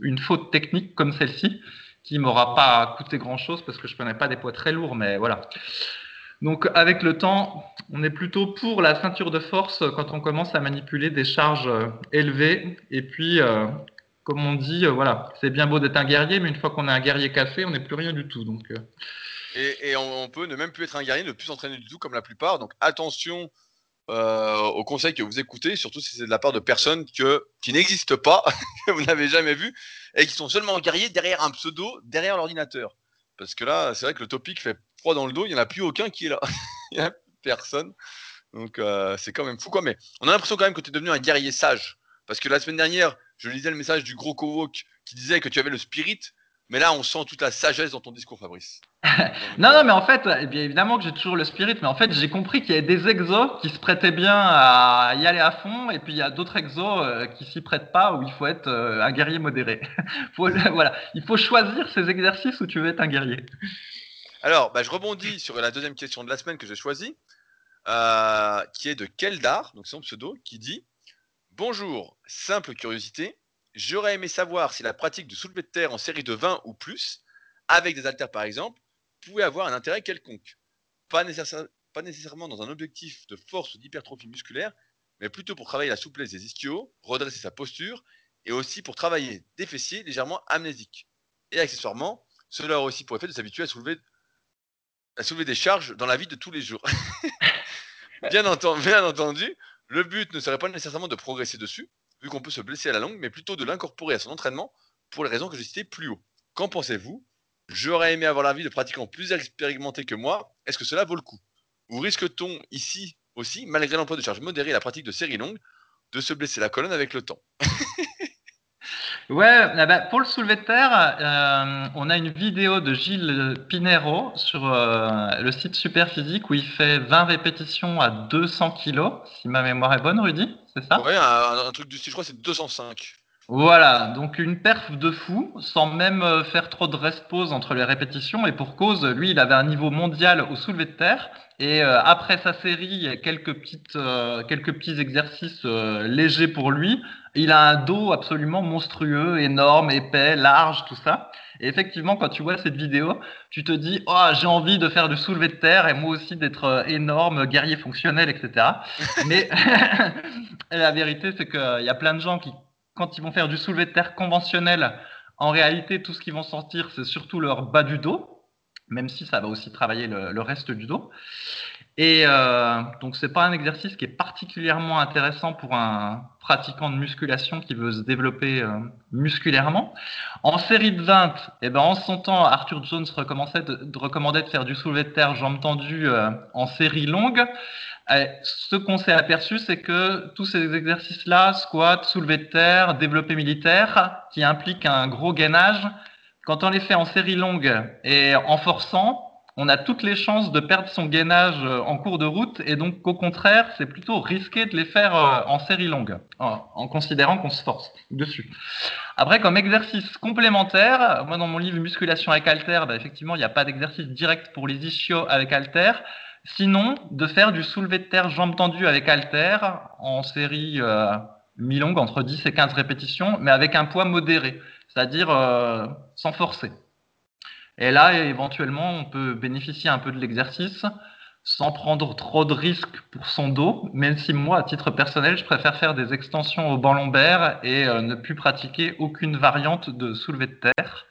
une faute technique comme celle-ci, qui m'aura pas coûté grand-chose parce que je prenais pas des poids très lourds, mais voilà. Donc, avec le temps, on est plutôt pour la ceinture de force quand on commence à manipuler des charges euh, élevées. Et puis, euh, comme on dit, euh, voilà, c'est bien beau d'être un guerrier, mais une fois qu'on est un guerrier cassé, on n'est plus rien du tout. Donc, Et, on, peut ne même plus être un guerrier, ne plus s'entraîner du tout comme la plupart. Donc attention aux conseils que vous écoutez, surtout si c'est de la part de personnes que, qui n'existent pas, que vous n'avez jamais vues, et qui sont seulement guerriers derrière un pseudo, derrière l'ordinateur. Parce que là, c'est vrai que le topic fait froid dans le dos, il n'y en a plus aucun qui est là. il n'y a personne. Donc euh, c'est quand même fou quoi. Mais on a l'impression quand même que tu es devenu un guerrier sage. Parce que la semaine dernière, je lisais le message du gros Kowok qui disait que tu avais le spirit. Mais là, on sent toute la sagesse dans ton discours, Fabrice. Donc, Non, euh, non, mais en fait, eh bien évidemment que j'ai toujours le spirit, mais en fait, j'ai compris qu'il y avait des exos qui se prêtaient bien à y aller à fond, et puis il y a d'autres exos euh, qui s'y prêtent pas, où il faut être euh, un guerrier modéré. Faut- voilà, il faut choisir ces exercices où tu veux être un guerrier. Alors, bah, je rebondis sur la deuxième question de la semaine que j'ai choisie, euh, qui est de Keldar, donc son pseudo, qui dit Bonjour, simple curiosité, j'aurais aimé savoir si la pratique du soulevé de terre en série de 20 ou plus, avec des haltères par exemple, pouvait avoir un intérêt quelconque. Pas, nécessaire- pas nécessairement dans un objectif de force ou d'hypertrophie musculaire, mais plutôt pour travailler la souplesse des ischios, redresser sa posture, et aussi pour travailler des fessiers légèrement amnésiques. Et accessoirement, cela aurait aussi pour effet de s'habituer à soulever soulever des charges dans la vie de tous les jours. bien entendu, le but ne serait pas nécessairement de progresser dessus, vu qu'on peut se blesser à la longue, mais plutôt de l'incorporer à son entraînement pour les raisons que j'ai citées plus haut. Qu'en pensez-vous? J'aurais aimé avoir l'avis de pratiquants plus expérimentés que moi. Est-ce que cela vaut le coup? Ou risque-t-on ici aussi, malgré l'emploi de charges modérées et la pratique de séries longues, de se blesser la colonne avec le temps? Ouais, eh ben, pour le soulevé de terre, euh, on a une vidéo de Gilles Pinero sur euh, le site Superphysique où il fait 20 répétitions à 200 kilos, si ma mémoire est bonne, Rudy, c'est ça? Ouais, un, un truc du style, je crois c'est 205. Voilà, donc une perf de fou, sans même euh, faire trop de rest-pause entre les répétitions, et pour cause, lui, il avait un niveau mondial au soulevé de terre, et euh, après sa série, quelques, petites, euh, quelques petits exercices légers pour lui, il a un dos absolument monstrueux, énorme, épais, large, tout ça. Et effectivement, quand tu vois cette vidéo, tu te dis, oh, j'ai envie de faire du soulevé de terre, et moi aussi d'être énorme, guerrier fonctionnel, etc. Mais la vérité, c'est qu'il y a plein de gens qui quand ils vont faire du soulevé de terre conventionnel, en réalité, tout ce qu'ils vont sentir, c'est surtout leur bas du dos, même si ça va aussi travailler le, reste du dos. Et euh, donc, c'est pas un exercice qui est particulièrement intéressant pour un pratiquant de musculation qui veut se développer euh, musculairement. En série de 20, eh ben, en son temps, Arthur Jones recommandait de, de, recommandait de faire du soulevé de terre jambes tendues euh, en série longue. Et ce qu'on s'est aperçu, c'est que tous ces exercices-là, squat, soulevé de terre, développé militaire, qui impliquent un gros gainage, quand on les fait en série longue et en forçant, on a toutes les chances de perdre son gainage en cours de route et donc au contraire, c'est plutôt risqué de les faire en série longue, en, considérant qu'on se force dessus. Après, comme exercice complémentaire, moi dans mon livre Musculation avec halter, bah, effectivement, il n'y a pas d'exercice direct pour les ischios avec halter. Sinon, de faire du soulevé de terre jambes tendues avec halter en série euh, mi-longue entre 10 et 15 répétitions, mais avec un poids modéré, c'est-à-dire euh, sans forcer. Et là, éventuellement, on peut bénéficier un peu de l'exercice sans prendre trop de risques pour son dos, même si moi, à titre personnel, je préfère faire des extensions au banc lombaire et euh, ne plus pratiquer aucune variante de soulevé de terre.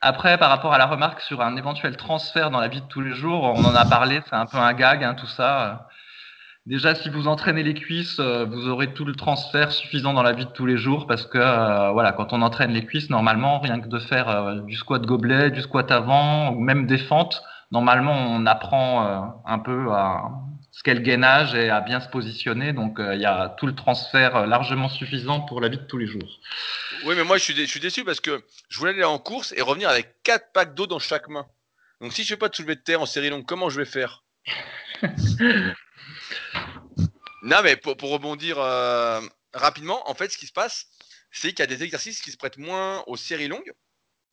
Après, par rapport à la remarque sur un éventuel transfert dans la vie de tous les jours, on en a parlé, c'est un peu un gag, hein, tout ça. Déjà, si vous entraînez les cuisses, euh, vous aurez tout le transfert suffisant dans la vie de tous les jours parce que euh, voilà, quand on entraîne les cuisses, normalement, rien que de faire euh, du squat gobelet, du squat avant ou même des fentes, normalement, on apprend un peu à ce qu'est le gainage et à bien se positionner. Donc, il y a tout le transfert largement suffisant pour la vie de tous les jours. Oui, mais moi, je suis, je suis déçu parce que je voulais aller en course et revenir avec quatre packs d'eau dans chaque main. Donc, si je fais pas de soulevé de terre en série longue, comment je vais faire? Non, mais pour, rebondir euh, rapidement, en fait, ce qui se passe, c'est qu'il y a des exercices qui se prêtent moins aux séries longues.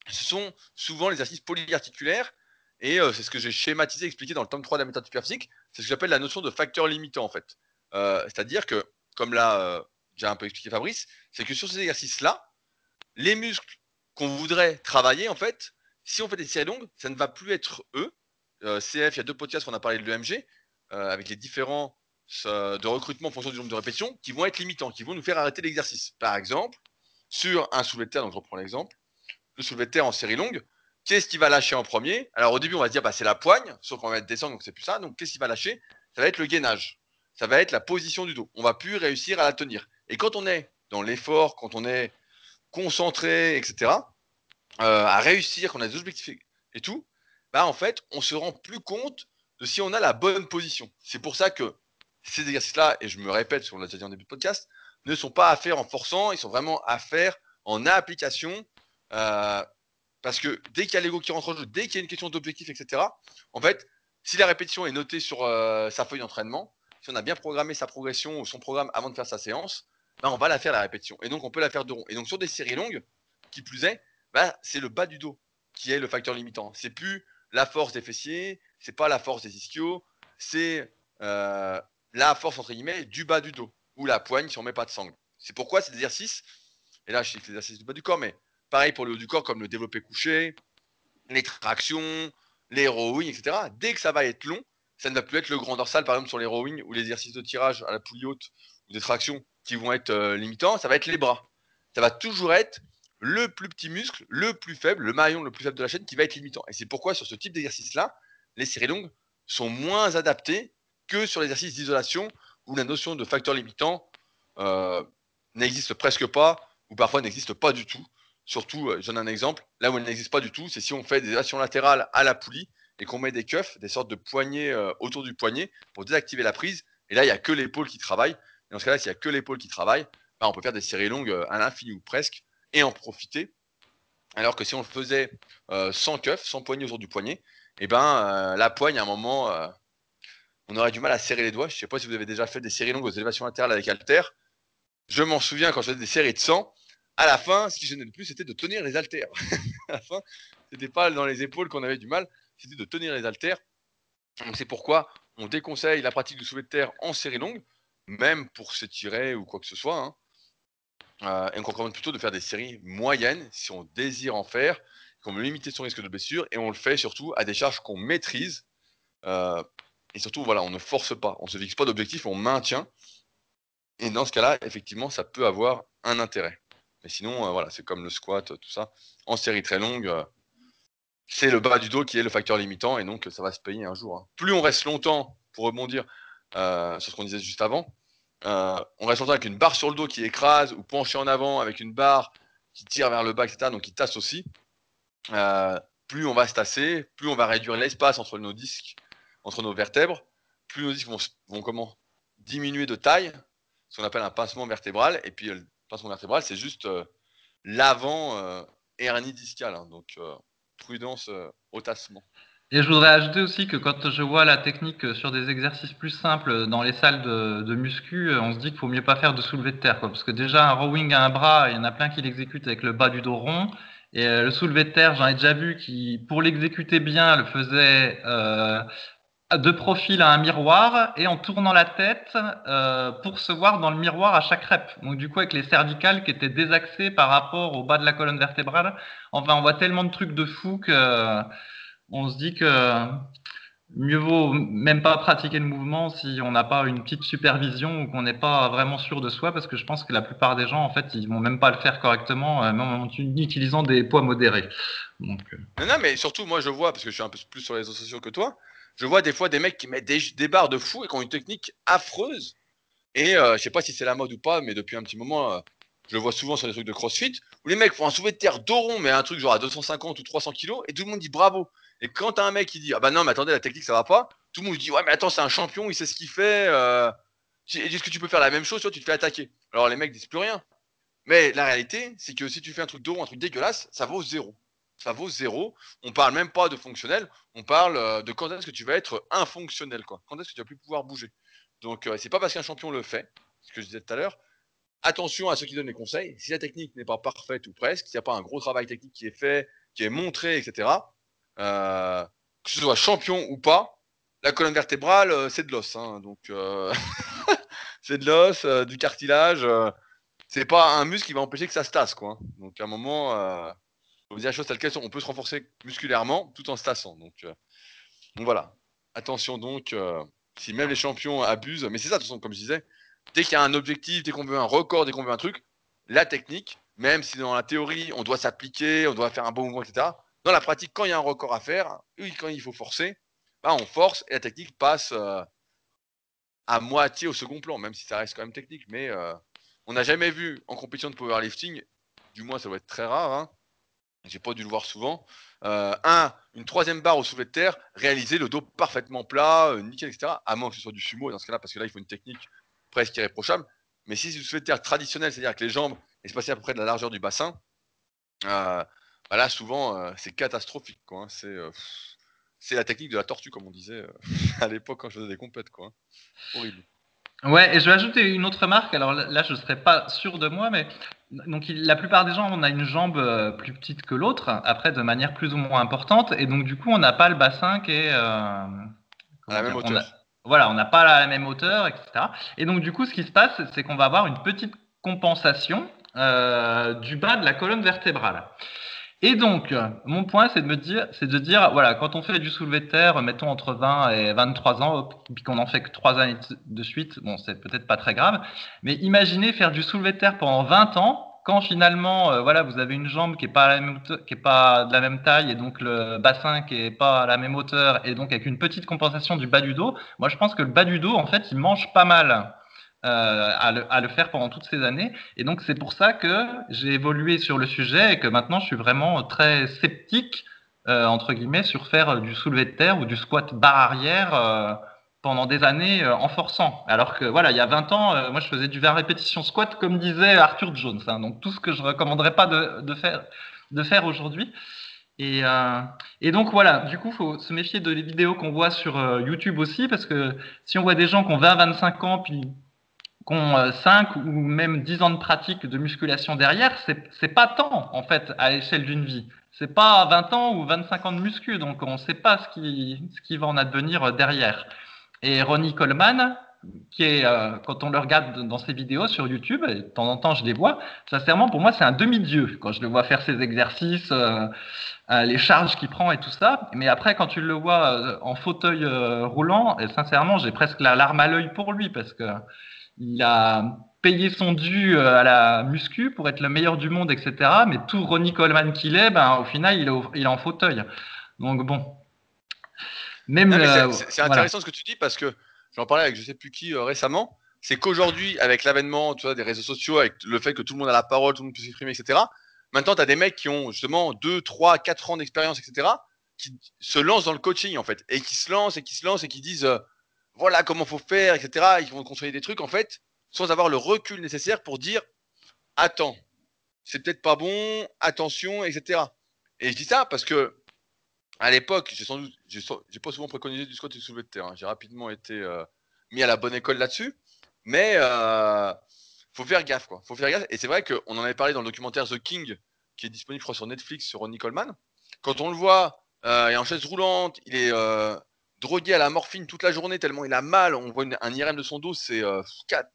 Ce sont souvent les exercices polyarticulaires. Et euh, c'est ce que j'ai schématisé, expliqué dans le tome 3 de la méthode superphysique. C'est ce que j'appelle la notion de facteur limitant, en fait. Euh, c'est-à-dire que, comme là, j'ai un peu expliqué Fabrice, c'est que sur ces exercices-là, les muscles qu'on voudrait travailler, en fait, si on fait des séries longues, ça ne va plus être eux. CF, il y a deux podcasts, on a parlé de l'EMG, avec les différents de recrutement en fonction du nombre de répétitions qui vont être limitants, qui vont nous faire arrêter l'exercice. Par exemple, sur un soulevé de terre, donc je reprends l'exemple, le soulevé de terre en série longue, qu'est-ce qui va lâcher en premier? Alors au début, on va se dire bah, c'est la poigne, sauf qu'on va descendre, donc c'est plus ça. Donc qu'est-ce qui va lâcher? Ça va être le gainage. Ça va être la position du dos. On va plus réussir à la tenir. Et quand on est dans l'effort, quand on est concentré, etc., euh, à réussir, qu'on a des objectifs et tout, bah en fait, on se rend plus compte de si on a la bonne position. C'est pour ça que ces exercices-là, et je me répète, ce qu'on l'a déjà dit en début de podcast, ne sont pas à faire en forçant, ils sont vraiment à faire en application. Euh, parce que dès qu'il y a l'ego qui rentre en jeu, dès qu'il y a une question d'objectif, etc., en fait, si la répétition est notée sur euh, sa feuille d'entraînement, si on a bien programmé sa progression ou son programme avant de faire sa séance, ben on va la faire la répétition. Et donc on peut la faire de rond. Et donc sur des séries longues, qui plus est, ben, c'est le bas du dos qui est le facteur limitant. C'est plus la force des fessiers, c'est pas la force des ischios, c'est euh, la force entre guillemets du bas du dos ou la poigne si on met pas de sangle. C'est pourquoi cet exercice, et là je sais que l'exercice du bas du corps, mais pareil pour le haut du corps comme le développé couché, les tractions, les rowing, etc. Dès que ça va être long, ça ne va plus être le grand dorsal par exemple sur les rowing ou les exercices de tirage à la poulie haute ou des tractions qui vont être euh, limitants, ça va être les bras. Ça va toujours être le plus petit muscle, le plus faible, le maillon le plus faible de la chaîne qui va être limitant. Et c'est pourquoi sur ce type d'exercice-là, les séries longues sont moins adaptées que sur l'exercice d'isolation où la notion de facteur limitant euh, n'existe presque pas ou parfois n'existe pas du tout. Surtout, euh, j'en ai un exemple, là où elle n'existe pas du tout, c'est si on fait des actions latérales à la poulie et qu'on met des cuffs, des sortes de poignées euh, autour du poignet pour désactiver la prise. Et là, il n'y a que l'épaule qui travaille. Et dans ce cas-là, s'il n'y a que l'épaule qui travaille, bah, on peut faire des séries longues à l'infini ou presque et en profiter. Alors que si on le faisait sans cuff, sans poignée autour du poignet, et eh ben, la poigne, à un moment, on aurait du mal à serrer les doigts. Je ne sais pas si vous avez déjà fait des séries longues aux élévations latérales avec haltères. Je m'en souviens quand je faisais des séries de 100. À la fin, ce qui gênait le plus, c'était de tenir les haltères. à la fin, c'était pas dans les épaules qu'on avait du mal, c'était de tenir les haltères. C'est pourquoi on déconseille la pratique du soulevé de terre en série longue, même pour s'étirer ou quoi que ce soit. Hein. Euh, et on recommande plutôt de faire des séries moyennes si on désire en faire, qu'on veut limiter son risque de blessure, et on le fait surtout à des charges qu'on maîtrise. Euh, et surtout, voilà, on ne force pas, on ne se fixe pas d'objectif, on maintient. Et dans ce cas-là, effectivement, ça peut avoir un intérêt. Mais sinon, euh, voilà, c'est comme le squat, tout ça. En série très longue, euh, c'est le bas du dos qui est le facteur limitant, et donc ça va se payer un jour. Hein. Plus on reste longtemps, pour rebondir euh, sur ce qu'on disait juste avant, on reste longtemps avec une barre sur le dos qui écrase, ou penché en avant avec une barre qui tire vers le bas, etc., donc qui tasse aussi. plus on va se tasser, plus on va réduire l'espace entre nos disques entre nos vertèbres, plus nos disques vont, comment diminuer de taille, ce qu'on appelle un pincement vertébral. Et puis c'est juste euh, l'avant euh, hernie discale. Hein. donc euh, prudence au tassement. Et je voudrais ajouter aussi que quand je vois la technique sur des exercices plus simples dans les salles de, muscu, on se dit qu'il faut mieux pas faire de soulevé de terre. Parce que déjà, un rowing à un bras, il y en a plein qui l'exécutent avec le bas du dos rond. Et le soulevé de terre, j'en ai déjà vu qui, pour l'exécuter bien, le faisait de profil à un miroir et en tournant la tête euh, pour se voir dans le miroir à chaque rep. Donc du coup avec les cervicales qui étaient désaxées par rapport au bas de la colonne vertébrale. Enfin on voit tellement de trucs de fou que on se dit que mieux vaut même pas pratiquer le mouvement si on n'a pas une petite supervision ou qu'on n'est pas vraiment sûr de soi parce que je pense que la plupart des gens en fait ils vont même pas le faire correctement euh, même en utilisant des poids modérés. Donc, euh. non, non mais surtout moi je vois parce que je suis un peu plus sur les réseaux sociaux que toi je vois des fois des mecs qui mettent des, barres de fou et qui ont une technique affreuse. Et euh, je sais pas si c'est la mode ou pas, mais depuis un petit moment, euh, je vois souvent sur des trucs de crossfit, où les mecs font un soulevé de terre d'oron, mais un truc genre à 250 ou 300 kilos, et tout le monde dit bravo. Et quand t'as un mec qui dit, ah bah non, mais attendez, la technique ça va pas, tout le monde dit, ouais, mais attends, c'est un champion, il sait ce qu'il fait. Euh, est-ce que tu peux faire la même chose, tu te fais attaquer Alors les mecs disent plus rien. Mais la réalité, c'est que si tu fais un truc d'oron, un truc dégueulasse, ça vaut zéro ça vaut zéro. On parle même pas de fonctionnel, on parle euh, de quand est-ce que tu vas être infonctionnel, quoi. Quand est-ce que tu vas plus pouvoir bouger. Donc euh, c'est pas parce qu'un champion le fait, ce que je disais tout à l'heure. Attention à ceux qui donnent les conseils. Si la technique n'est pas parfaite ou presque, s'il n'y a pas un gros travail technique qui est fait, qui est montré, etc. Euh, que ce soit champion ou pas, la colonne vertébrale, c'est de l'os. Hein. donc c'est de l'os, du cartilage. c'est pas un muscle qui va empêcher que ça se tasse, quoi. Donc à un moment on dire on peut se renforcer musculairement tout en se tassant. Donc, euh, voilà. Attention donc, euh, si même les champions abusent, mais c'est ça de toute façon, comme je disais, dès qu'il y a un objectif, dès qu'on veut un record, dès qu'on veut un truc, la technique, même si dans la théorie on doit s'appliquer, on doit faire un bon mouvement, etc. Dans la pratique, quand il y a un record à faire, quand il faut forcer, bah, on force et la technique passe euh, à moitié au second plan, même si ça reste quand même technique. Mais on n'a jamais vu en compétition de powerlifting, du moins ça doit être très rare, hein, j'ai pas dû le voir souvent. Euh, un, une troisième barre au soulevé de terre, réaliser le dos parfaitement plat, euh, nickel, etc. À moins que ce soit du sumo dans ce cas-là, parce que là, il faut une technique presque irréprochable. Mais si c'est du soulevé de terre traditionnel, c'est-à-dire avec les jambes espacées à peu près de la largeur du bassin, euh, bah là, souvent, c'est catastrophique. Quoi, hein. C'est, c'est la technique de la tortue, comme on disait à l'époque quand je faisais des compètes. Quoi, hein. Horrible. Ouais, et je vais ajouter une autre marque. Alors là, je ne serais pas sûr de moi, mais donc la plupart des gens, on a une jambe euh, plus petite que l'autre, après de manière plus ou moins importante, et donc du coup, on n'a pas le bassin qui est euh, à la même hauteur. voilà, on n'a pas la même hauteur, etc. Et donc du coup, ce qui se passe, c'est qu'on va avoir une petite compensation euh, du bas de la colonne vertébrale. Et donc, mon point, c'est de me dire, c'est de dire, voilà, quand on fait du soulevé de terre, mettons entre 20 et 23 ans, puis qu'on en fait que 3 années de suite, bon, c'est peut-être pas très grave, mais imaginez faire du soulevé de terre pendant 20 ans, quand finalement, euh, voilà, vous avez une jambe qui est pas, la même, de la même taille et donc le bassin qui est pas à la même hauteur et donc avec une petite compensation du bas du dos, moi je pense que le bas du dos, en fait, il mange pas mal. Euh, à, le, faire pendant toutes ces années. Et donc c'est pour ça que j'ai évolué sur le sujet et que maintenant je suis vraiment très sceptique, euh, entre guillemets, sur faire du soulevé de terre ou du squat barre arrière euh, pendant des années en forçant. Alors que voilà, il y a 20 ans, moi je faisais du 20 répétitions squat comme disait Arthur Jones. Hein. donc tout ce que je recommanderais pas de, faire, de faire aujourd'hui. Et, et, donc voilà, du coup, il faut se méfier de les vidéos qu'on voit sur YouTube aussi, parce que si on voit des gens qui ont 20-25 ans, puis qui ont 5 ou même 10 ans de pratique de musculation derrière, c'est pas tant, en fait, à l'échelle d'une vie. C'est pas 20 ans ou 25 ans de muscu, donc on ne sait pas ce qui, ce qui va en advenir euh, derrière. Et Ronnie Coleman, qui est, euh, quand on le regarde dans ses vidéos sur YouTube, et de temps en temps je les vois, sincèrement, pour moi, c'est un demi-dieu quand je le vois faire ses exercices, euh, les charges qu'il prend et tout ça. Mais après, quand tu le vois en fauteuil roulant, et sincèrement, j'ai presque la larme à l'œil pour lui parce que il a payé son dû euh, à la muscu pour être le meilleur du monde, etc. Mais tout Ronnie Coleman qu'il est, ben, au final, il est, il est en fauteuil. Donc bon. Même c'est intéressant ce que tu dis parce que j'en parlais avec je sais plus qui euh, récemment. C'est qu'aujourd'hui, avec l'avènement des réseaux sociaux, avec le fait que tout le monde a la parole, tout le monde peut s'exprimer, etc. Maintenant, tu as des mecs qui ont justement 2, 3, 4 ans d'expérience, etc. qui se lancent dans le coaching en fait. Et qui se lancent et qui se lancent et qui disent euh, voilà comment faut faire, etc. Ils vont construire des trucs en fait, sans avoir le recul nécessaire pour dire attends, c'est peut-être pas bon, attention, etc. Et je dis ça parce que à l'époque, j'ai sans doute, j'ai pas souvent préconisé du squat et du soulevé de terre. Hein. J'ai rapidement été euh, mis à la bonne école là-dessus, mais euh, faut faire gaffe quoi. Faut faire gaffe. Et c'est vrai qu'on en avait parlé dans le documentaire The King, qui est disponible sur Netflix sur Ronnie Coleman. Quand on le voit, euh, il est en chaise roulante, il est euh, drogué à la morphine toute la journée tellement il a mal. On voit un IRM de son dos, c'est euh,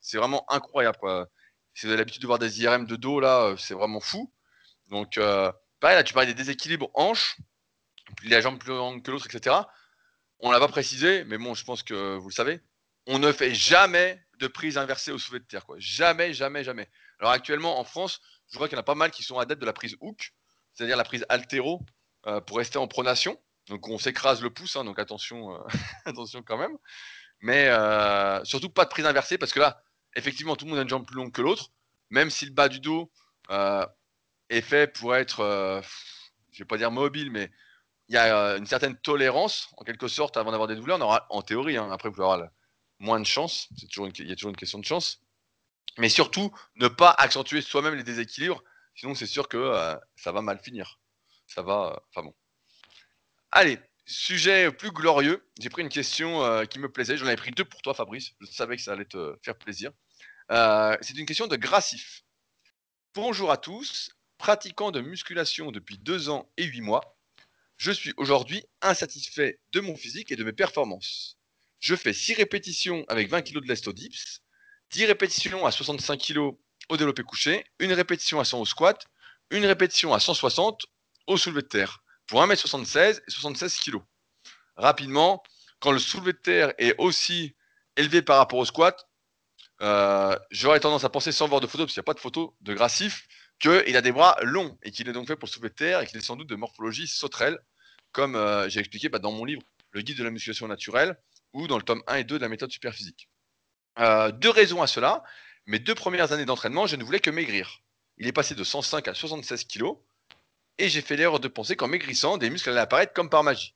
c'est vraiment incroyable. Quoi. Si vous avez l'habitude de voir des IRM de dos, là, euh, c'est vraiment fou. Donc, euh, pareil, là, tu parlais des déséquilibres hanches, la jambe plus longue que l'autre, etc. On l'a pas précisé, mais bon, je pense que vous le savez. On ne fait jamais de prise inversée au soulevé de terre. Quoi. Jamais, jamais, jamais. Alors actuellement, en France, je vois qu'il y en a pas mal qui sont adeptes de la prise hook, c'est-à-dire la prise altéro pour rester en pronation. Donc on s'écrase le pouce, hein, donc attention, euh, attention quand même. Mais euh, surtout pas de prise inversée parce que là, effectivement, tout le monde a une jambe plus longue que l'autre. Même si le bas du dos euh, est fait pour être, je vais pas dire mobile, mais il y a une certaine tolérance en quelque sorte avant d'avoir des douleurs. On aura, en théorie, hein, après vous avoir moins de chance. C'est toujours il y a toujours une question de chance. Mais surtout, ne pas accentuer soi-même les déséquilibres. Sinon, c'est sûr que ça va mal finir. Ça va. Enfin bon. Allez, sujet plus glorieux. J'ai pris une question euh, qui me plaisait. J'en avais pris deux pour toi, Fabrice. Je savais que ça allait te faire plaisir. Euh, c'est une question de Grassif. Bonjour à tous. Pratiquant de musculation depuis deux ans et huit mois, je suis aujourd'hui insatisfait de mon physique et de mes performances. Je fais 6 répétitions avec 20 kg de lest au dips, 10 répétitions à 65 kg au développé couché, une répétition à 100 au squat, une répétition à 160 au soulevé de terre pour 1m76 et 76 kg. Rapidement, quand le soulevé de terre est aussi élevé par rapport au squat, euh, j'aurais tendance à penser, sans voir de photo, parce qu'il n'y a pas de photo de Grassif, qu'il a des bras longs et qu'il est donc fait pour le soulevé de terre et qu'il est sans doute de morphologie sauterelle, comme euh, j'ai expliqué bah, dans mon livre Le guide de la musculation naturelle ou dans le tome 1 et 2 de la méthode superphysique. Euh, deux raisons à cela. Mes deux premières années d'entraînement, je ne voulais que maigrir. Il est passé de 105 à 76 kg et j'ai fait l'erreur de penser qu'en maigrissant, des muscles allaient apparaître comme par magie.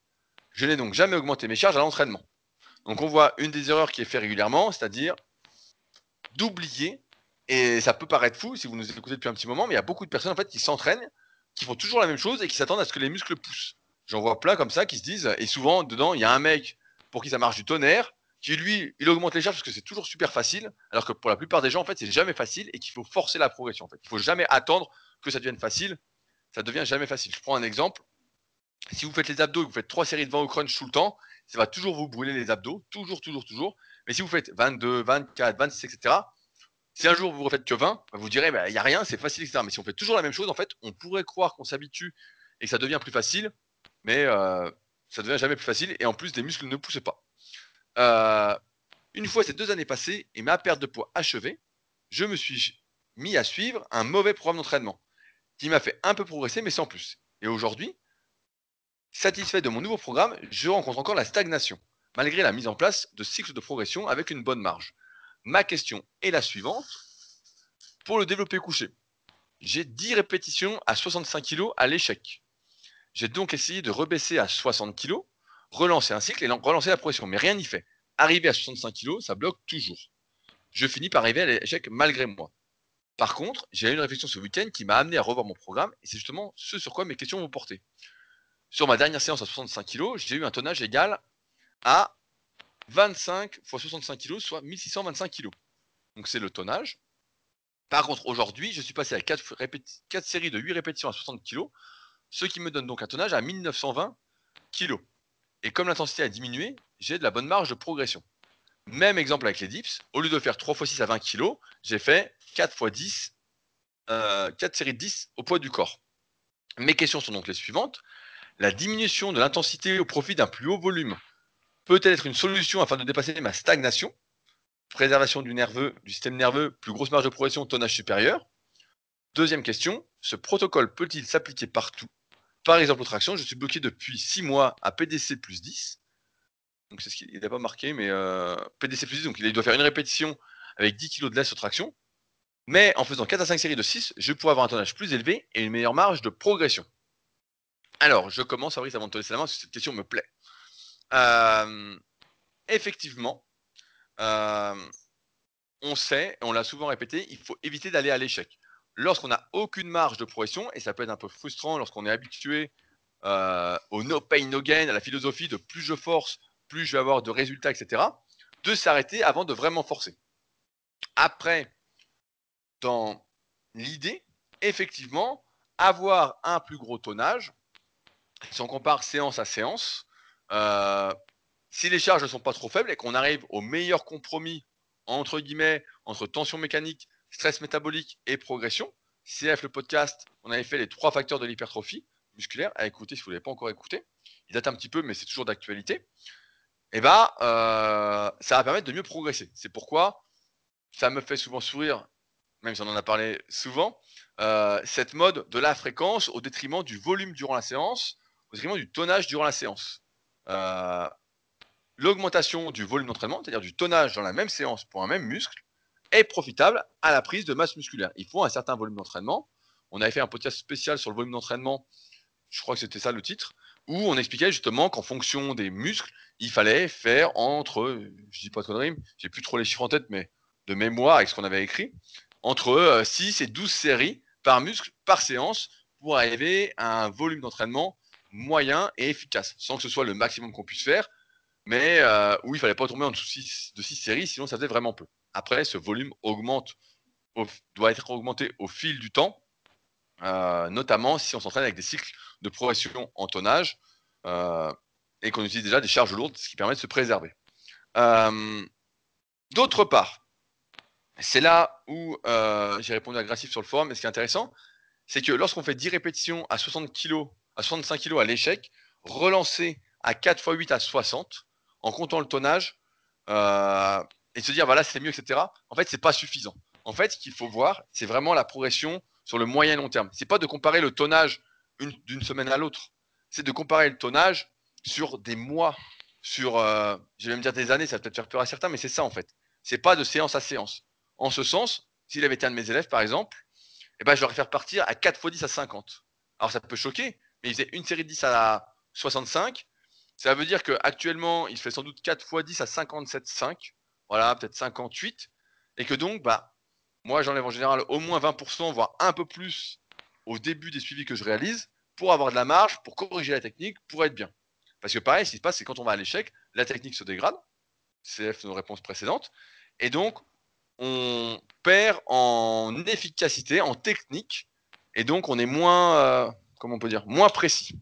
Je n'ai donc jamais augmenté mes charges à l'entraînement. Donc on voit une des erreurs qui est faite régulièrement, c'est-à-dire d'oublier, et ça peut paraître fou si vous nous écoutez depuis un petit moment, mais il y a beaucoup de personnes en fait qui s'entraînent, qui font toujours la même chose et qui s'attendent à ce que les muscles poussent. J'en vois plein comme ça qui se disent, et souvent dedans il y a un mec pour qui ça marche du tonnerre, qui lui, il augmente les charges parce que c'est toujours super facile, alors que pour la plupart des gens en fait c'est jamais facile et qu'il faut forcer la progression en fait. Il faut jamais attendre que ça devienne facile ça devient jamais facile. Je prends un exemple. Si vous faites les abdos et que vous faites trois séries de 20 au crunch tout le temps, ça va toujours vous brûler les abdos, toujours, toujours, toujours. Mais si vous faites 22, 24, 26, etc., si un jour vous ne refaites que 20, bah, vous direz, bah, il n'y a rien, c'est facile, etc. Mais si on fait toujours la même chose, en fait, on pourrait croire qu'on s'habitue et que ça devient plus facile, mais euh, ça devient jamais plus facile. Et en plus, les muscles ne poussent pas. Euh, une fois ces deux années passées et ma perte de poids achevée, je me suis mis à suivre un mauvais programme d'entraînement qui m'a fait un peu progresser, mais sans plus. Et aujourd'hui, satisfait de mon nouveau programme, je rencontre encore la stagnation, malgré la mise en place de cycles de progression avec une bonne marge. Ma question est la suivante. Pour le développer couché, j'ai 10 répétitions à 65 kg à l'échec. J'ai donc essayé de rebaisser à 60 kg, relancer un cycle et relancer la progression, mais rien n'y fait. Arriver à 65 kg, ça bloque toujours. Je finis par arriver à l'échec malgré moi. Par contre, j'ai eu une réflexion ce week-end qui m'a amené à revoir mon programme et c'est justement ce sur quoi mes questions vont porter. Sur ma dernière séance à 65 kg, j'ai eu un tonnage égal à 25 x 65 kg, soit 1625 kg. Donc c'est le tonnage. Par contre, aujourd'hui, je suis passé à 4, 4, séries de 8 répétitions à 60 kg, ce qui me donne donc un tonnage à 1920 kg. Et comme l'intensité a diminué, j'ai de la bonne marge de progression. Même exemple avec les dips, au lieu de faire 3 x 6 à 20 kg, j'ai fait 4 x 10, 4 séries de 10 au poids du corps. Mes questions sont donc les suivantes. La diminution de l'intensité au profit d'un plus haut volume peut-elle être une solution afin de dépasser ma stagnation? Préservation du du système nerveux, plus grosse marge de progression, tonnage supérieur. Deuxième question, ce protocole peut-il s'appliquer partout? Par exemple, aux tractions, je suis bloqué depuis 6 mois à PDC plus 10. Donc c'est ce qu'il n'a pas marqué, mais euh, PDC plus 10, donc il doit faire une répétition avec 10 kg de laisse aux tractions. Mais en faisant 4 à 5 séries de 6, je pourrais avoir un tonnage plus élevé et une meilleure marge de progression. Alors, je commence, Fabrice, avant de te laisser la main, parce que cette question me plaît. Euh, effectivement, euh, on sait, on l'a souvent répété, il faut éviter d'aller à l'échec. Lorsqu'on n'a aucune marge de progression, et ça peut être un peu frustrant lorsqu'on est habitué euh, au no pain, no gain, à la philosophie de plus je force, plus je vais avoir de résultats, etc., de s'arrêter avant de vraiment forcer. Après, dans l'idée, effectivement, avoir un plus gros tonnage, si on compare séance à séance, euh, si les charges ne sont pas trop faibles et qu'on arrive au meilleur compromis entre guillemets entre tension mécanique, stress métabolique et progression, CF le podcast, on avait fait les trois facteurs de l'hypertrophie musculaire à écouter si vous ne l'avez pas encore écouté. Il date un petit peu, mais c'est toujours d'actualité. Eh ben, euh, ça va permettre de mieux progresser. C'est pourquoi ça me fait souvent sourire, même si on en a parlé souvent, euh, cette mode de la fréquence au détriment du volume durant la séance, au détriment du tonnage durant la séance. Euh, l'augmentation du volume d'entraînement, c'est-à-dire du tonnage dans la même séance pour un même muscle, est profitable à la prise de masse musculaire. Il faut un certain volume d'entraînement. On avait fait un podcast spécial sur le volume d'entraînement, je crois que c'était ça le titre, où on expliquait justement qu'en fonction des muscles, il fallait faire entre, je dis pas de conneries, j'ai plus trop les chiffres en tête, mais de mémoire avec ce qu'on avait écrit, entre 6 euh, et 12 séries par muscle par séance pour arriver à un volume d'entraînement moyen et efficace, sans que ce soit le maximum qu'on puisse faire, mais euh, où il fallait pas tomber en dessous de 6 séries, sinon ça faisait vraiment peu. Après, ce volume augmente, doit être augmenté au fil du temps, euh, notamment si on s'entraîne avec des cycles de progression en tonnage euh, et qu'on utilise déjà des charges lourdes, ce qui permet de se préserver. D'autre part, c'est là où j'ai répondu agressif sur le forum, mais ce qui est intéressant, c'est que lorsqu'on fait 10 répétitions à 60 kg, à 65 kg à l'échec, relancer à 4 x 8 à 60, en comptant le tonnage, euh, et se dire, voilà, c'est mieux, etc. En fait, c'est pas suffisant. En fait, ce qu'il faut voir, c'est vraiment la progression sur le moyen long terme. C'est pas de comparer le tonnage d'une semaine à l'autre. C'est de comparer le tonnage sur des mois, sur, euh, je vais me dire des années, ça va peut-être faire peur à certains, mais c'est ça en fait. C'est pas de séance à séance. En ce sens, s'il avait été un de mes élèves, par exemple, eh ben, je l'aurais fait partir à 4 x 10 à 50. Alors ça peut choquer, mais il faisait une série de 10 à 65, ça veut dire qu'actuellement, il fait sans doute 4 x 10 à 57,5. Voilà, peut-être 58. Et que donc, bah, moi, j'enlève en général au moins 20%, voire un peu plus au début des suivis que je réalise pour avoir de la marge, pour corriger la technique, pour être bien. Parce que pareil, ce qui se passe, c'est quand on va à l'échec, la technique se dégrade. CF nos réponses précédentes. Et donc, on perd en efficacité, en technique. Et donc, on est moins, euh, comment on peut dire, moins précis.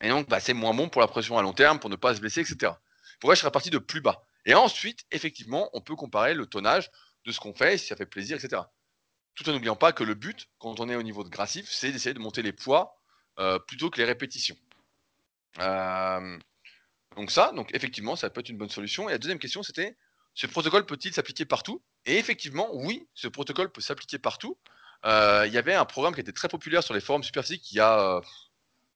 Et donc, bah, c'est moins bon pour la pression à long terme, pour ne pas se blesser, etc. Pourquoi je serais parti de plus bas Et ensuite, effectivement, on peut comparer le tonnage de ce qu'on fait, si ça fait plaisir, etc. Tout en n'oubliant pas que le but, quand on est au niveau de grassif, c'est d'essayer de monter les poids euh, plutôt que les répétitions. Euh, donc ça, donc effectivement, ça peut être une bonne solution. Et la deuxième question, c'était, ce protocole peut-il s'appliquer partout? Et effectivement, oui, ce protocole peut s'appliquer partout. Euh, il y avait un programme qui était très populaire sur les forums superphysiques il y a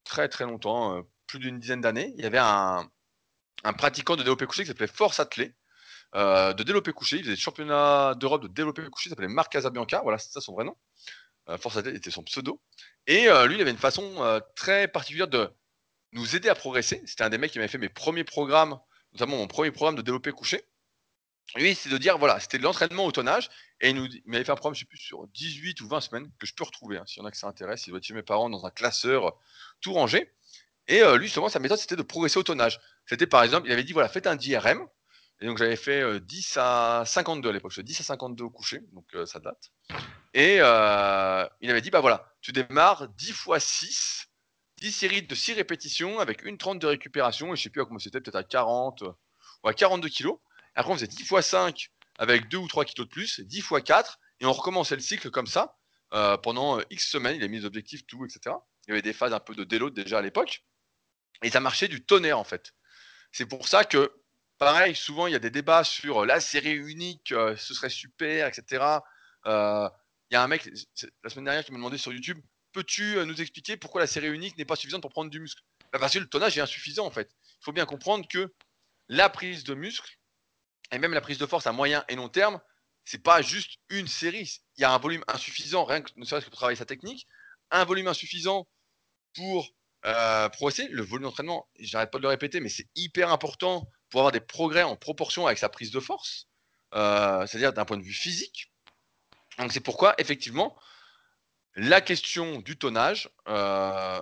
très très longtemps, plus d'une dizaine d'années, il y avait un, pratiquant de développé couché qui s'appelait Force Athlé, euh, de développé couché. Il faisait championnat d'Europe de développé couché, il s'appelait Marc Casabianca, voilà, c'est ça son vrai nom. Euh, Force Athlé était son pseudo. Et lui, il avait une façon très particulière de nous aider à progresser. C'était un des mecs qui m'avait fait mes premiers programmes, notamment mon premier programme de développé couché. Lui, c'est de dire, voilà, c'était de l'entraînement au tonnage, et il, nous, m'avait fait un programme, je sais plus, sur 18 ou 20 semaines, que je peux retrouver, hein, s'il y en a que ça intéresse, il doit être chez mes parents dans un classeur tout rangé. Et euh, lui, justement, sa méthode, c'était de progresser au tonnage. C'était par exemple, il avait dit, voilà, faites un DRM. Et donc, j'avais fait 10 euh, à 52 à l'époque. Je 10 à 52 au coucher, donc euh, ça date. Et il avait dit, bah voilà, tu démarres 10 fois 6, 10 séries de 6 répétitions avec une 30 de récupération. Et je sais plus à combien c'était, peut-être à 40 ou à 42 kilos. Après, on faisait 10 fois 5 avec 2 ou 3 kilos de plus, 10 fois 4. Et on recommençait le cycle comme ça pendant X semaines. Il a mis des objectifs, tout, etc. Il y avait des phases un peu de déload déjà à l'époque. Et ça marchait du tonnerre en fait. C'est pour ça que, pareil, souvent il y a des débats sur la série unique, euh, ce serait super, etc. Euh, il y a un mec la semaine dernière qui m'a demandé sur YouTube peux-tu euh, nous expliquer pourquoi la série unique n'est pas suffisante pour prendre du muscle? Bah, Parce que le tonnage est insuffisant en fait. Il faut bien comprendre que la prise de muscle et même la prise de force à moyen et long terme, c'est pas juste une série. Il y a un volume insuffisant, rien que ne serait-ce que pour travailler sa technique, un volume insuffisant pour euh, progresser. Le volume d'entraînement, j'arrête pas de le répéter, mais c'est hyper important pour avoir des progrès en proportion avec sa prise de force, euh, c'est-à-dire d'un point de vue physique. Donc c'est pourquoi, effectivement, la question du tonnage, euh,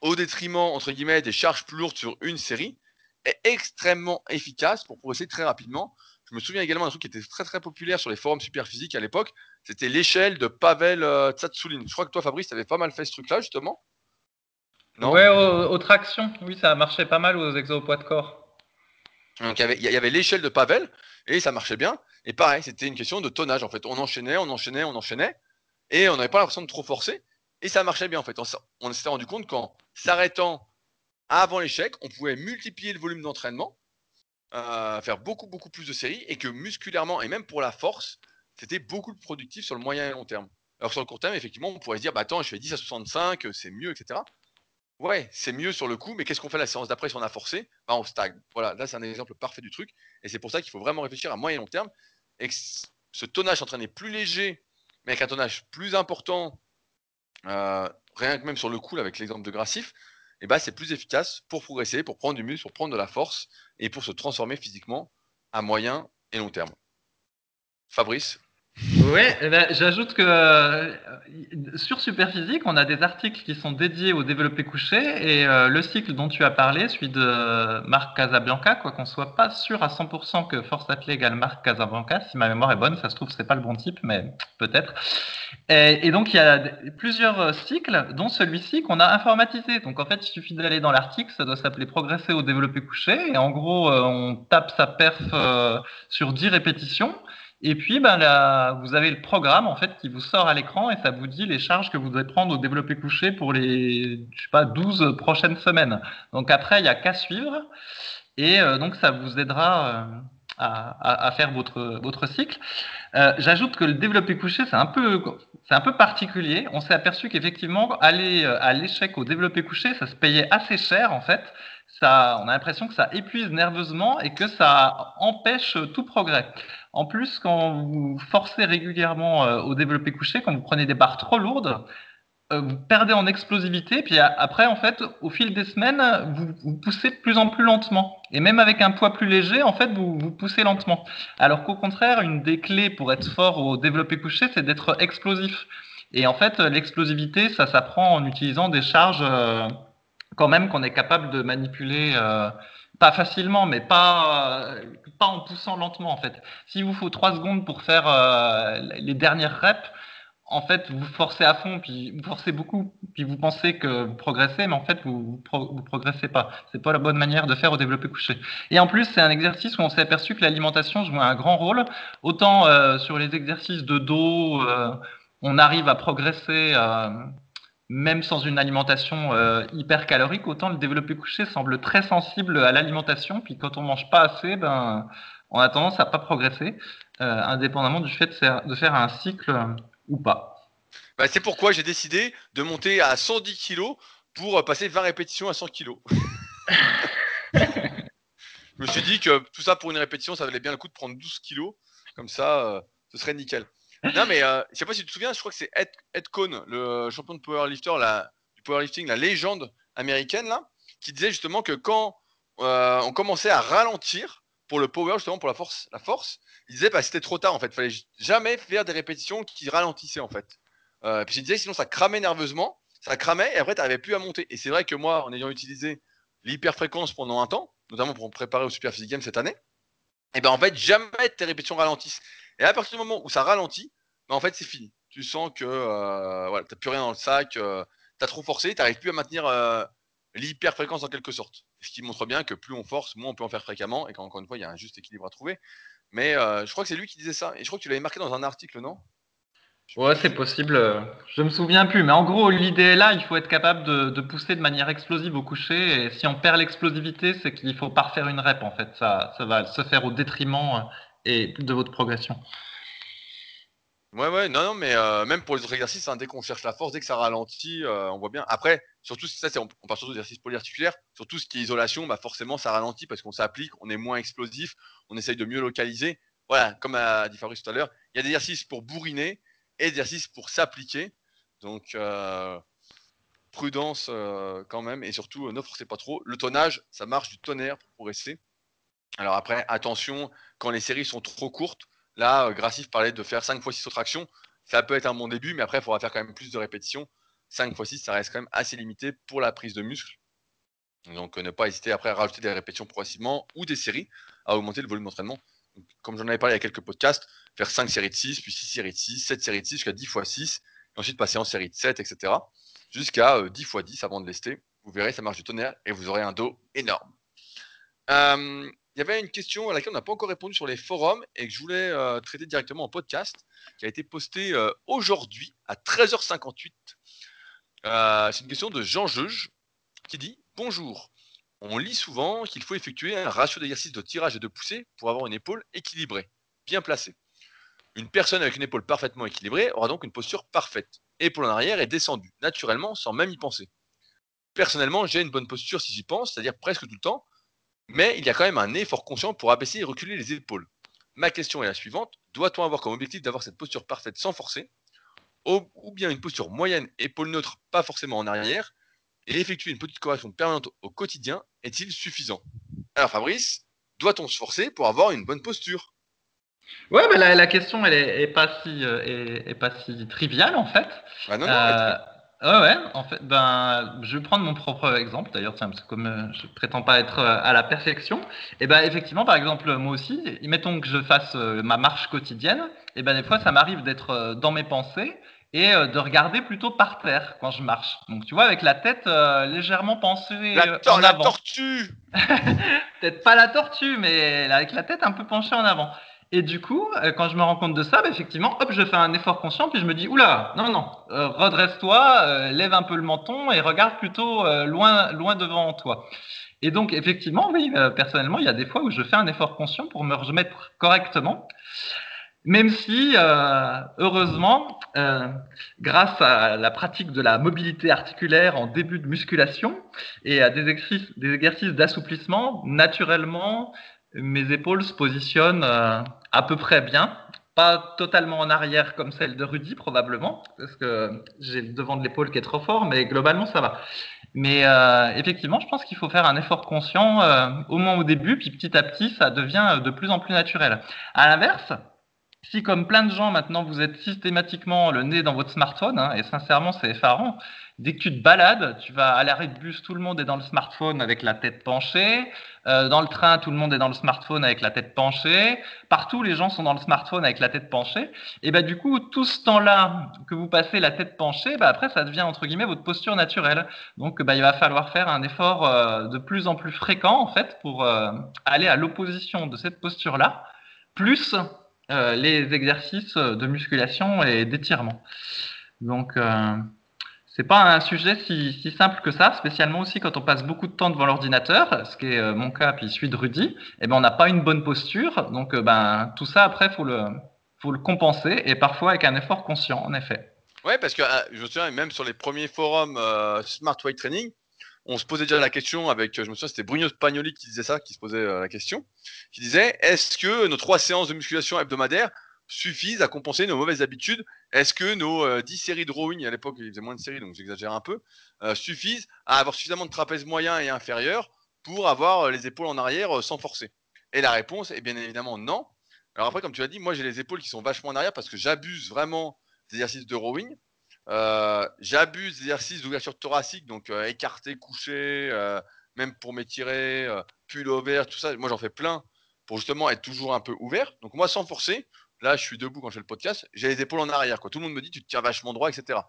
au détriment, entre guillemets, des charges plus lourdes sur une série, est extrêmement efficace pour progresser très rapidement. Je me souviens également d'un truc qui était très très populaire sur les forums super physiques à l'époque. C'était l'échelle de Pavel euh. Je crois que toi, Fabrice, tu avais pas mal fait ce truc-là, justement. Non ouais, aux, tractions, oui, ça a marché pas mal aux exos poids de corps. Donc il y avait l'échelle de Pavel, et ça marchait bien. Et pareil, c'était une question de tonnage en fait. On enchaînait, on enchaînait, on enchaînait, et on n'avait pas l'impression de trop forcer, et ça marchait bien en fait. On, s'était rendu compte qu'en s'arrêtant avant l'échec, on pouvait multiplier le volume d'entraînement, euh, faire beaucoup beaucoup plus de séries, et que musculairement et même pour la force, c'était beaucoup plus productif sur le moyen et long terme. Alors sur le court terme, effectivement, on pourrait se dire, bah attends, je fais 10 à 65, c'est mieux, etc. Ouais, c'est mieux sur le coup, mais qu'est-ce qu'on fait la séance d'après si on a forcé? Bah, On stagne. Voilà, là c'est un exemple parfait du truc. Et c'est pour ça qu'il faut vraiment réfléchir à moyen et long terme. Et que ce tonnage entraîné plus léger, mais avec un tonnage plus important, euh, rien que même sur le coup, avec l'exemple de Grassif, et bah, c'est plus efficace pour progresser, pour prendre du muscle, pour prendre de la force et pour se transformer physiquement à moyen et long terme. Fabrice, oui, eh ben, j'ajoute que euh, sur Superphysique, on a des articles qui sont dédiés au développé couché et euh, le cycle dont tu as parlé, celui de Marc Casabianca, quoi qu'on soit pas sûr à 100% que Force Athlée égale Marc Casabianca, si ma mémoire est bonne, ça se trouve c'est pas le bon type, mais peut-être. Et, donc il y a plusieurs cycles, dont celui-ci qu'on a informatisé. Donc en fait, il suffit d'aller dans l'article, ça doit s'appeler Progresser au développé couché, et en gros, euh, on tape sa perf sur 10 répétitions. Et puis, ben, là, vous avez le programme en fait qui vous sort à l'écran et ça vous dit les charges que vous devez prendre au développé couché pour les, je sais pas, 12 prochaines semaines. Donc après, il y a qu'à suivre et euh, donc ça vous aidera euh, à, faire votre, votre cycle. Euh, J'ajoute que le développé couché, c'est un peu, c'est un peu particulier. On s'est aperçu qu'effectivement, aller à l'échec au développé couché, ça se payait assez cher en fait. On a l'impression que ça épuise nerveusement et que ça empêche tout progrès. En plus, quand vous forcez régulièrement euh, au développé couché, quand vous prenez des barres trop lourdes, euh, vous perdez en explosivité, puis après, en fait, au fil des semaines, vous, poussez de plus en plus lentement. Et même avec un poids plus léger, en fait, vous, vous poussez lentement. Alors qu'au contraire, une des clés pour être fort au développé couché, c'est d'être explosif. Et en fait, l'explosivité, ça s'apprend en utilisant des charges euh, quand même qu'on est capable de manipuler pas facilement, mais pas, pas en poussant lentement en fait. S'il vous faut trois secondes pour faire euh, les dernières reps, en fait, vous forcez à fond, puis vous forcez beaucoup, puis vous pensez que vous progressez, mais en fait, vous, vous, progressez pas. C'est pas la bonne manière de faire au développé couché. Et en plus, c'est un exercice où on s'est aperçu que l'alimentation joue un grand rôle. Autant euh, sur les exercices de dos, euh, on arrive à progresser même sans une alimentation euh, hyper calorique, autant le développé couché semble très sensible à l'alimentation. Puis quand on mange pas assez, ben, on a tendance à pas progresser, euh, indépendamment du fait de faire, un cycle euh, ou pas. Bah, c'est pourquoi j'ai décidé de monter à 110 kg pour passer 20 répétitions à 100 kg. Je me suis dit que tout ça pour une répétition, ça valait bien le coup de prendre 12 kg. Comme ça, ce serait nickel. Non, mais euh, je sais pas si tu te souviens, je crois que c'est Ed, Ed Cohn, le champion de powerlifter, la, du powerlifting, la légende américaine, là, qui disait justement que quand euh, on commençait à ralentir pour le power, justement pour la force, la force il disait bah, c'était trop tard en fait. Il fallait jamais faire des répétitions qui ralentissaient en fait. Euh, puis il disait sinon ça cramait nerveusement, ça cramait et après tu n'arrivais plus à monter. Et c'est vrai que moi, en ayant utilisé l'hyperfréquence pendant un temps, notamment pour me préparer au Super Physique Game cette année, et ben en fait jamais tes répétitions ralentissent. Et à partir du moment où ça ralentit, ben en fait, c'est fini. Tu sens que euh, voilà, tu n'as plus rien dans le sac, euh, tu as trop forcé, tu n'arrives plus à maintenir euh, l'hyper-fréquence en quelque sorte. Ce qui montre bien que plus on force, moins on peut en faire fréquemment, et qu'encore une fois, il y a un juste équilibre à trouver. Mais je crois que c'est lui qui disait ça, et je crois que tu l'avais marqué dans un article, non? Ouais, c'est possible. Je me souviens plus, mais en gros, l'idée est là. Il faut être capable de, pousser de manière explosive au coucher. Et si on perd l'explosivité, c'est qu'il faut pas refaire une rep. En fait, ça, ça va se faire au détriment et de votre progression. Ouais, ouais, non, non, mais euh, même pour les autres exercices, hein, dès qu'on cherche la force, dès que ça ralentit, euh, on voit bien. Après, surtout ça, c'est on, parle surtout d'exercices polyarticulaires, surtout ce qui est isolation, bah forcément ça ralentit parce qu'on s'applique, on est moins explosif, on essaye de mieux localiser. Voilà, comme a dit Fabrice tout à l'heure, il y a des exercices pour bourriner exercices pour s'appliquer. Donc euh, prudence quand même et surtout ne forcez pas trop. Le tonnage, ça marche du tonnerre pour progresser. Alors après, attention, quand les séries sont trop courtes, là, euh, Grassif parlait de faire 5 x 6 autres actions. Ça peut être un bon début, mais après, il faudra faire quand même plus de répétitions. 5 x 6, ça reste quand même assez limité pour la prise de muscle. Donc, euh, ne pas hésiter après à rajouter des répétitions progressivement ou des séries à augmenter le volume d'entraînement. Comme j'en avais parlé il y a quelques podcasts, faire 5 séries de 6, puis 6 séries de 6, 7 séries de 6 jusqu'à 10 x 6, et ensuite passer en série de 7, etc. Jusqu'à 10 x 10 avant de lester Vous verrez, ça marche du tonnerre et vous aurez un dos énorme. Euh, il y avait une question à laquelle on n'a pas encore répondu sur les forums et que je voulais euh, traiter directement en podcast, qui a été posté euh, aujourd'hui à 13h58. c'est une question de Jean Jeuge qui dit Bonjour. On lit souvent qu'il faut effectuer un ratio d'exercice de tirage et de poussée pour avoir une épaule équilibrée, bien placée. Une personne avec une épaule parfaitement équilibrée aura donc une posture parfaite. Épaule en arrière est descendue, naturellement, sans même y penser. Personnellement, j'ai une bonne posture si j'y pense, c'est-à-dire presque tout le temps, mais il y a quand même un effort conscient pour abaisser et reculer les épaules. Ma question est la suivante doit-on avoir comme objectif d'avoir cette posture parfaite sans forcer? Ou bien une posture moyenne, épaule neutre, pas forcément en arrière, et effectuer une petite correction permanente au quotidien est-il suffisant? Alors Fabrice, doit-on se forcer pour avoir une bonne posture? Ouais, mais la, question, elle est, pas si, euh, est, pas si triviale en fait. Bah non, non, euh, ouais, en fait, ben, je vais prendre mon propre exemple d'ailleurs, parce que comme euh, je prétends pas être à la perfection, et ben effectivement, par exemple, moi aussi, mettons que je fasse ma marche quotidienne, et ben des fois, ça m'arrive d'être dans mes pensées et de regarder plutôt par terre quand je marche. Donc tu vois, avec la tête légèrement penchée la, en la avant. tortue Peut-être pas la tortue, mais avec la tête un peu penchée en avant. Et du coup, euh, quand je me rends compte de ça, bah, effectivement, hop, je fais un effort conscient, puis je me dis, oula, non, non, euh, redresse-toi, euh, lève un peu le menton et regarde plutôt loin, loin devant toi. Et donc, effectivement, oui, personnellement, il y a des fois où je fais un effort conscient pour me remettre correctement, même si, heureusement, grâce à la pratique de la mobilité articulaire en début de musculation et à des exercices, d'assouplissement, naturellement, mes épaules se positionnent euh, à peu près bien. Pas totalement en arrière comme celle de Rudy, probablement, parce que j'ai le devant de l'épaule qui est trop fort, mais globalement, ça va. Mais euh, effectivement, je pense qu'il faut faire un effort conscient euh, au moins au début, puis petit à petit, ça devient de plus en plus naturel. À l'inverse, si comme plein de gens maintenant, vous êtes systématiquement le nez dans votre smartphone, hein, et sincèrement, c'est effarant, Dès que tu te balades, tu vas à l'arrêt de bus, tout le monde est dans le smartphone avec la tête penchée. Euh, dans le train, tout le monde est dans le smartphone avec la tête penchée. Partout, les gens sont dans le smartphone avec la tête penchée. Et bah du coup, tout ce temps-là que vous passez la tête penchée, bah après, ça devient entre guillemets votre posture naturelle. Donc, bah, il va falloir faire un effort euh, de plus en plus fréquent en fait pour euh, aller à l'opposition de cette posture-là, plus les exercices de musculation et d'étirement. Donc c'est pas un sujet si, simple que ça, spécialement aussi quand on passe beaucoup de temps devant l'ordinateur, ce qui est euh, mon cas, puis celui de Rudy, et eh ben on n'a pas une bonne posture, donc euh, ben tout ça après faut le faut le compenser et parfois avec un effort conscient, en effet. Ouais, parce que ah, je me souviens même sur les premiers forums euh, Smart Weight Training, on se posait déjà la question avec, je me souviens, c'était Bruno Spagnoli qui disait ça, qui se posait la question, qui disait est-ce que nos trois séances de musculation hebdomadaires suffisent à compenser nos mauvaises habitudes? Est-ce que nos 10 euh, séries de rowing, à l'époque il faisait moins de séries donc j'exagère un peu, euh, suffisent à avoir suffisamment de trapèze moyen et inférieur pour avoir euh, les épaules en arrière sans forcer? Et la réponse est bien évidemment non. Alors après, comme tu l'as dit, moi j'ai les épaules qui sont vachement en arrière parce que j'abuse vraiment des exercices de rowing. J'abuse des exercices d'ouverture thoracique, donc écarté, couché, même pour m'étirer, pull ouvert, tout ça. Moi j'en fais plein pour justement être toujours un peu ouvert. Donc moi sans forcer, Là, je suis debout quand je fais le podcast, j'ai les épaules en arrière. Tout le monde me dit, tu te tiens vachement droit, etc.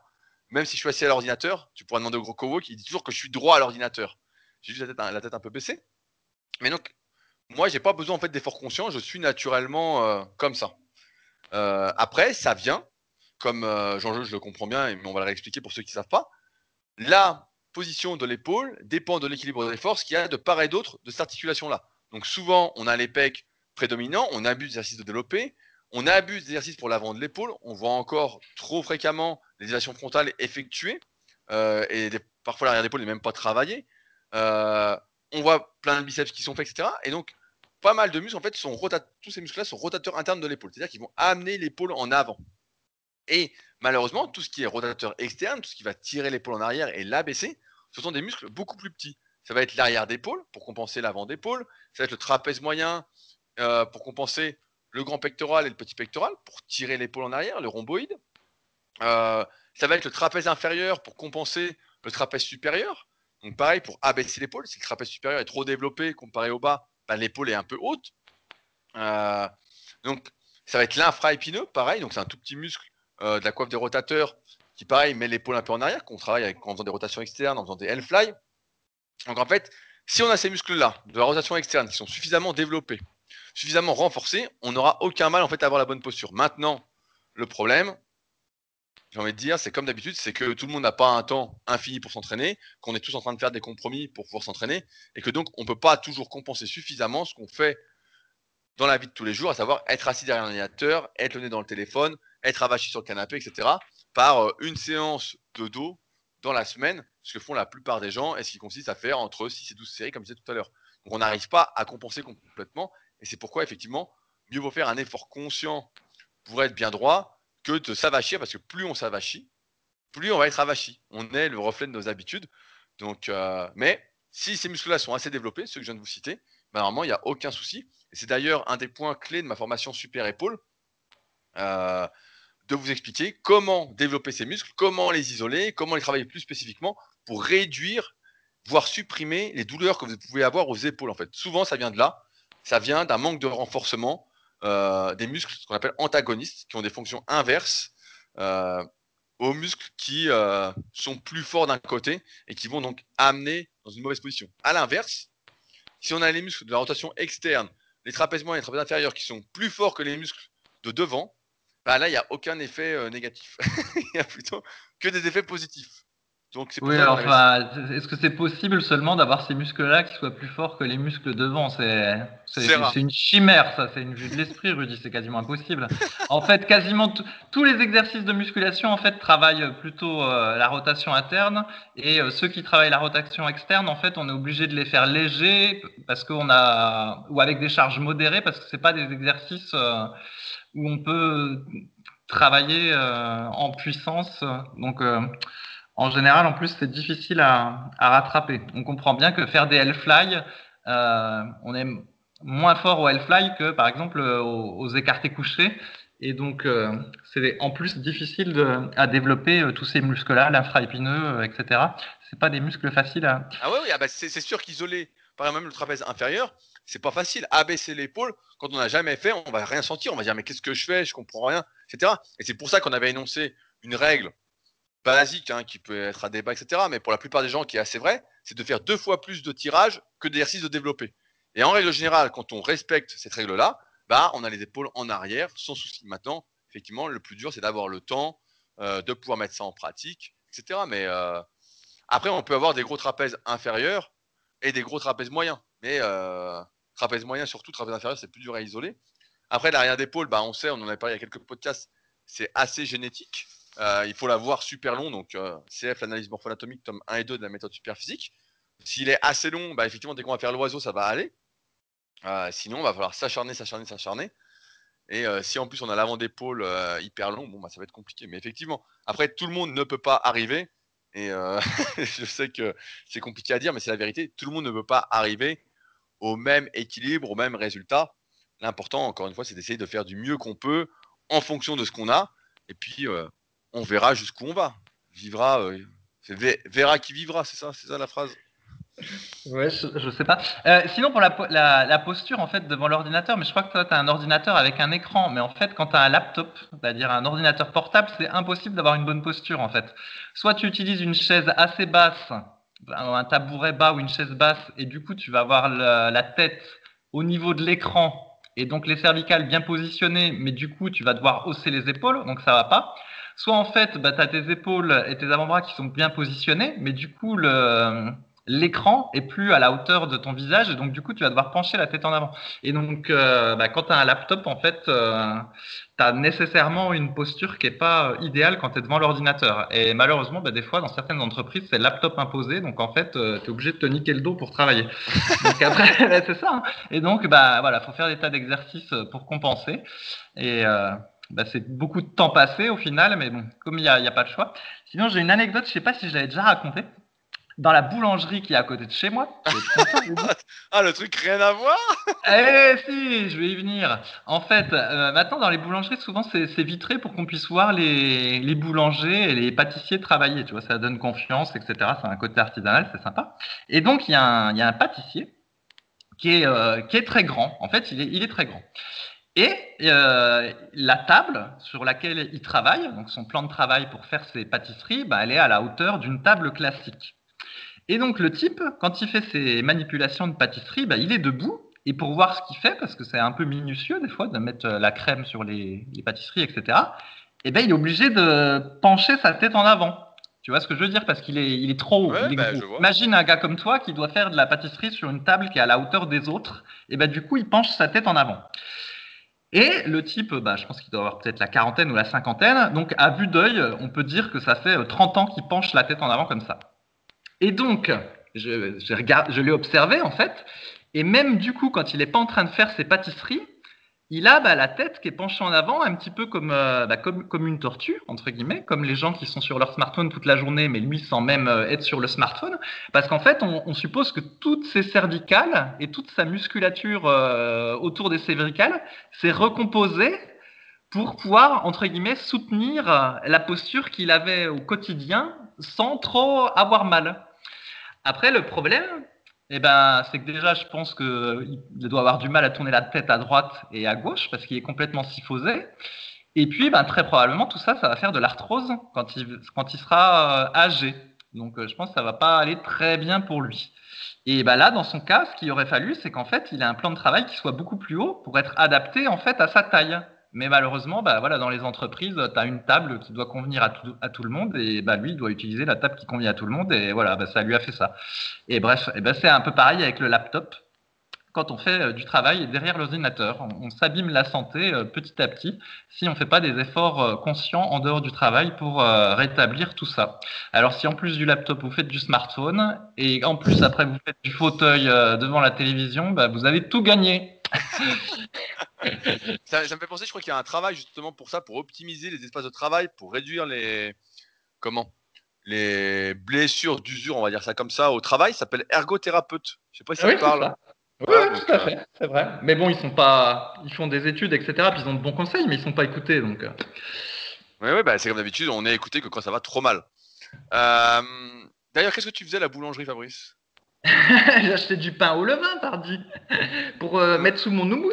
Même si je suis assis à l'ordinateur, tu pourras demander au gros Kowo qui dit toujours que je suis droit à l'ordinateur. J'ai juste la tête, un peu baissée. Mais donc, moi, j'ai pas besoin en fait d'efforts conscients, je suis naturellement euh, comme ça. Euh, après, ça vient, comme euh, Jean-Jeux, je le comprends bien, mais on va le réexpliquer pour ceux qui ne savent pas. La position de l'épaule dépend de l'équilibre des forces qu'il y a de part et d'autre de cette articulation-là. Donc souvent, on a les pecs prédominants, on abuse d'exercices de développer, on abuse d'exercices pour l'avant de l'épaule. On voit encore trop fréquemment les élévations frontales effectuées. Euh, et parfois l'arrière d'épaule n'est même pas travaillé. Euh, on voit plein de biceps qui sont faits, etc. Et donc, pas mal de muscles, en fait, sont tous ces muscles-là sont rotateurs internes de l'épaule. C'est-à-dire qu'ils vont amener l'épaule en avant. Et malheureusement, tout ce qui est rotateur externe, tout ce qui va tirer l'épaule en arrière et l'abaisser, ce sont des muscles beaucoup plus petits. Ça va être l'arrière d'épaule pour compenser l'avant d'épaule. Ça va être le trapèze moyen euh, pour compenser le grand pectoral et le petit pectoral pour tirer l'épaule en arrière, le rhomboïde. Euh, ça va être le trapèze inférieur pour compenser le trapèze supérieur. Donc pareil pour abaisser l'épaule, si le trapèze supérieur est trop développé comparé au bas, bah, l'épaule est un peu haute. Euh, donc ça va être l'infraépineux, pareil, donc c'est un tout petit muscle euh, de la coiffe des rotateurs qui pareil met l'épaule un peu en arrière, qu'on travaille avec, en faisant des rotations externes, en faisant des L-fly. Donc en fait, si on a ces muscles-là, de la rotation externe, qui sont suffisamment développés, suffisamment renforcés, on n'aura aucun mal en fait à avoir la bonne posture. Maintenant, le problème, j'ai envie de dire, c'est comme d'habitude, c'est que tout le monde n'a pas un temps infini pour s'entraîner, qu'on est tous en train de faire des compromis pour pouvoir s'entraîner, et que donc on ne peut pas toujours compenser suffisamment ce qu'on fait dans la vie de tous les jours, à savoir être assis derrière un être le nez dans le téléphone, être avachi sur le canapé, etc., par euh, une séance de dos dans la semaine, ce que font la plupart des gens, et ce qui consiste à faire entre 6 et 12 séries, comme je disais tout à l'heure. Donc on n'arrive pas à compenser complètement, et c'est pourquoi, effectivement, mieux vaut faire un effort conscient pour être bien droit que de s'avachir, parce que plus on s'avachit, plus on va être avachi. On est le reflet de nos habitudes. Donc, euh, mais si ces muscles-là sont assez développés, ceux que je viens de vous citer, ben, normalement, il n'y a aucun souci. C'est d'ailleurs un des points clés de ma formation Super Épaule, euh, de vous expliquer comment développer ces muscles, comment les isoler, comment les travailler plus spécifiquement pour réduire, voire supprimer les douleurs que vous pouvez avoir aux épaules. En fait, souvent, ça vient de là. Ça vient d'un manque de renforcement euh, des muscles, ce qu'on appelle antagonistes, qui ont des fonctions inverses euh, aux muscles qui sont plus forts d'un côté et qui vont donc amener dans une mauvaise position. À l'inverse, si on a les muscles de la rotation externe, les trapèzes moyens et les trapèzes inférieurs qui sont plus forts que les muscles de devant, bah là, il n'y a aucun effet négatif. Il n'y a plutôt que des effets positifs. Donc, oui, enfin, est-ce que c'est possible seulement d'avoir ces muscles-là qui soient plus forts que les muscles devant? C'est une chimère, ça. C'est une vue de l'esprit, Rudy. C'est quasiment impossible. en fait, quasiment tous les exercices de musculation, en fait, travaillent plutôt euh, la rotation interne, et euh, ceux qui travaillent la rotation externe, en fait, on est obligé de les faire légers parce qu'on a ou avec des charges modérées parce que c'est pas des exercices euh, où on peut travailler en puissance. Donc en général, en plus, c'est difficile à, rattraper. On comprend bien que faire des L-fly, euh, on est moins fort au L-fly que, par exemple, aux, écartés couchés. Et donc, euh, c'est en plus difficile à développer euh, tous ces muscles-là, l'infraépineux, etc. C'est pas des muscles faciles à. Ah oui, ah bah c'est sûr qu'isoler, par exemple, le trapèze inférieur, c'est pas facile. Abaisser l'épaule, quand on n'a jamais fait, on va rien sentir. On va dire, mais qu'est-ce que je fais? Je comprends rien, etc. Et c'est pour ça qu'on avait énoncé une règle basique, hein, qui peut être à débat, etc. Mais pour la plupart des gens, qui est assez vrai, c'est de faire deux fois plus de tirage que d'exercices de développer. Et en règle générale, quand on respecte cette règle-là, bah, on a les épaules en arrière, sans souci. Maintenant, effectivement, le plus dur, c'est d'avoir le temps euh, de pouvoir mettre ça en pratique, etc. Mais euh, après, on peut avoir des gros trapèzes inférieurs et des gros trapèzes moyens. Mais euh, trapèze moyen, surtout trapèze inférieur, c'est plus dur à isoler. Après, l'arrière d'épaule, bah, on sait, on en a parlé il y a quelques podcasts, c'est assez génétique. Euh, il faut la voir super long, donc euh, CF, l'analyse morpho-anatomique, tome 1 et 2 de la méthode super physique. S'il est assez long, bah, effectivement, dès qu'on va faire l'oiseau, ça va aller. Euh, sinon, il va falloir s'acharner, s'acharner, s'acharner. Et si en plus on a l'avant d'épaule hyper long, bon, bah, ça va être compliqué. Mais effectivement, après, tout le monde ne peut pas arriver. Et je sais que c'est compliqué à dire, mais c'est la vérité. Tout le monde ne peut pas arriver au même équilibre, au même résultat. L'important, encore une fois, c'est d'essayer de faire du mieux qu'on peut en fonction de ce qu'on a. Et puis, on verra jusqu'où on va. Vivra, euh, verra qui vivra, c'est ça, c'est ça la phrase? Ouais, je, sais pas. Euh, sinon, pour la, posture, en fait, devant l'ordinateur, mais je crois que toi, tu as un ordinateur avec un écran. Mais en fait, quand tu as un laptop, c'est-à-dire un ordinateur portable, c'est impossible d'avoir une bonne posture, en fait. Soit tu utilises une chaise assez basse, un tabouret bas ou une chaise basse, et du coup, tu vas avoir la tête au niveau de l'écran, et donc les cervicales bien positionnées, mais du coup, tu vas devoir hausser les épaules, donc ça va pas. Soit en fait, bah, tu as tes épaules et tes avant-bras qui sont bien positionnés, mais du coup, l'écran est plus à la hauteur de ton visage, et donc du coup, tu vas devoir pencher la tête en avant. Et donc, euh, bah, quand tu as un laptop, en fait, euh, tu as nécessairement une posture qui n'est pas idéale quand tu es devant l'ordinateur. Et malheureusement, bah, des fois, dans certaines entreprises, c'est laptop imposé, donc en fait, euh, tu es obligé de te niquer le dos pour travailler. donc après, c'est ça. Hein. Et donc, bah, voilà, faut faire des tas d'exercices pour compenser. Et bah, c'est beaucoup de temps passé au final, mais bon, comme il n'y a, a, pas de choix. Sinon, j'ai une anecdote, je ne sais pas si je l'avais déjà raconté. Dans la boulangerie qui est à côté de chez moi. ah, le truc rien à voir? Eh si, je vais y venir. En fait, euh, maintenant dans les boulangeries, souvent c'est vitré pour qu'on puisse voir les, les, boulangers et les pâtissiers travailler. Tu vois, ça donne confiance, etc. C'est un côté artisanal, c'est sympa. Et donc il y, a un, y a un pâtissier qui est, euh, qui est très grand. En fait, il est, il est très grand. Et euh, la table sur laquelle il travaille, donc son plan de travail pour faire ses pâtisseries, bah, elle est à la hauteur d'une table classique. Et donc le type, quand il fait ses manipulations de pâtisserie, bah, il est debout. Et pour voir ce qu'il fait, parce que c'est un peu minutieux des fois de mettre la crème sur les, pâtisseries, etc., et ben, il est obligé de pencher sa tête en avant. Tu vois ce que je veux dire? Parce qu'il est, il est trop haut. Bah, Imagine un gars comme toi qui doit faire de la pâtisserie sur une table qui est à la hauteur des autres. Et ben, du coup, il penche sa tête en avant. Et le type, bah, je pense qu'il doit avoir peut-être la quarantaine ou la cinquantaine. Donc, à vue d'œil, on peut dire que ça fait 30 ans qu'il penche la tête en avant comme ça. Et donc, je, je, je l'ai observé en fait. Et même du coup, quand il n'est pas en train de faire ses pâtisseries, il a bah, la tête qui est penchée en avant, un petit peu comme, euh, bah, comme, une tortue, entre guillemets, comme les gens qui sont sur leur smartphone toute la journée, mais lui sans même euh, être sur le smartphone. Parce qu'en fait, on, on, suppose que toutes ses cervicales et toute sa musculature euh, autour des cervicales s'est recomposée pour pouvoir, entre guillemets, soutenir la posture qu'il avait au quotidien sans trop avoir mal. Après, le problème, eh ben, c'est que déjà, je pense qu'il doit avoir du mal à tourner la tête à droite et à gauche parce qu'il est complètement syphosé. Et puis, ben, très probablement, tout ça, ça va faire de l'arthrose quand il, sera euh, âgé. Donc, euh, je pense que ça va pas aller très bien pour lui. Et ben là, dans son cas, ce qu'il aurait fallu, c'est qu'en fait, il a un plan de travail qui soit beaucoup plus haut pour être adapté en fait à sa taille. Mais malheureusement, bah, voilà, dans les entreprises, tu as une table qui doit convenir à tout, le monde et bah, lui, il doit utiliser la table qui convient à tout le monde et voilà, bah, ça lui a fait ça. Et bref, c'est un peu pareil avec le laptop. Quand on fait euh, du travail derrière l'ordinateur, on, s'abîme la santé euh, petit à petit si on ne fait pas des efforts euh, conscients en dehors du travail pour rétablir tout ça. Alors si en plus du laptop, vous faites du smartphone et en plus après vous faites du fauteuil devant la télévision, vous avez tout gagné. ça, me fait penser, je crois qu'il y a un travail justement pour ça, pour optimiser les espaces de travail, pour réduire les comment? Les blessures d'usure, on va dire ça comme ça, au travail, ça s'appelle ergothérapeute. Je sais pas si ça parle. Oui, tout à euh, fait, c'est vrai. Mais bon, ils sont pas, ils font des études, etc. Puis ils ont de bons conseils, mais ils sont pas écoutés, donc. Oui, euh. oui, bah, c'est comme d'habitude, on est écouté que quand ça va trop mal. Euh, d'ailleurs, qu'est-ce que tu faisais à la boulangerie, Fabrice? J'ai acheté du pain au levain, pardi, pour euh, mettre sous mon houmous.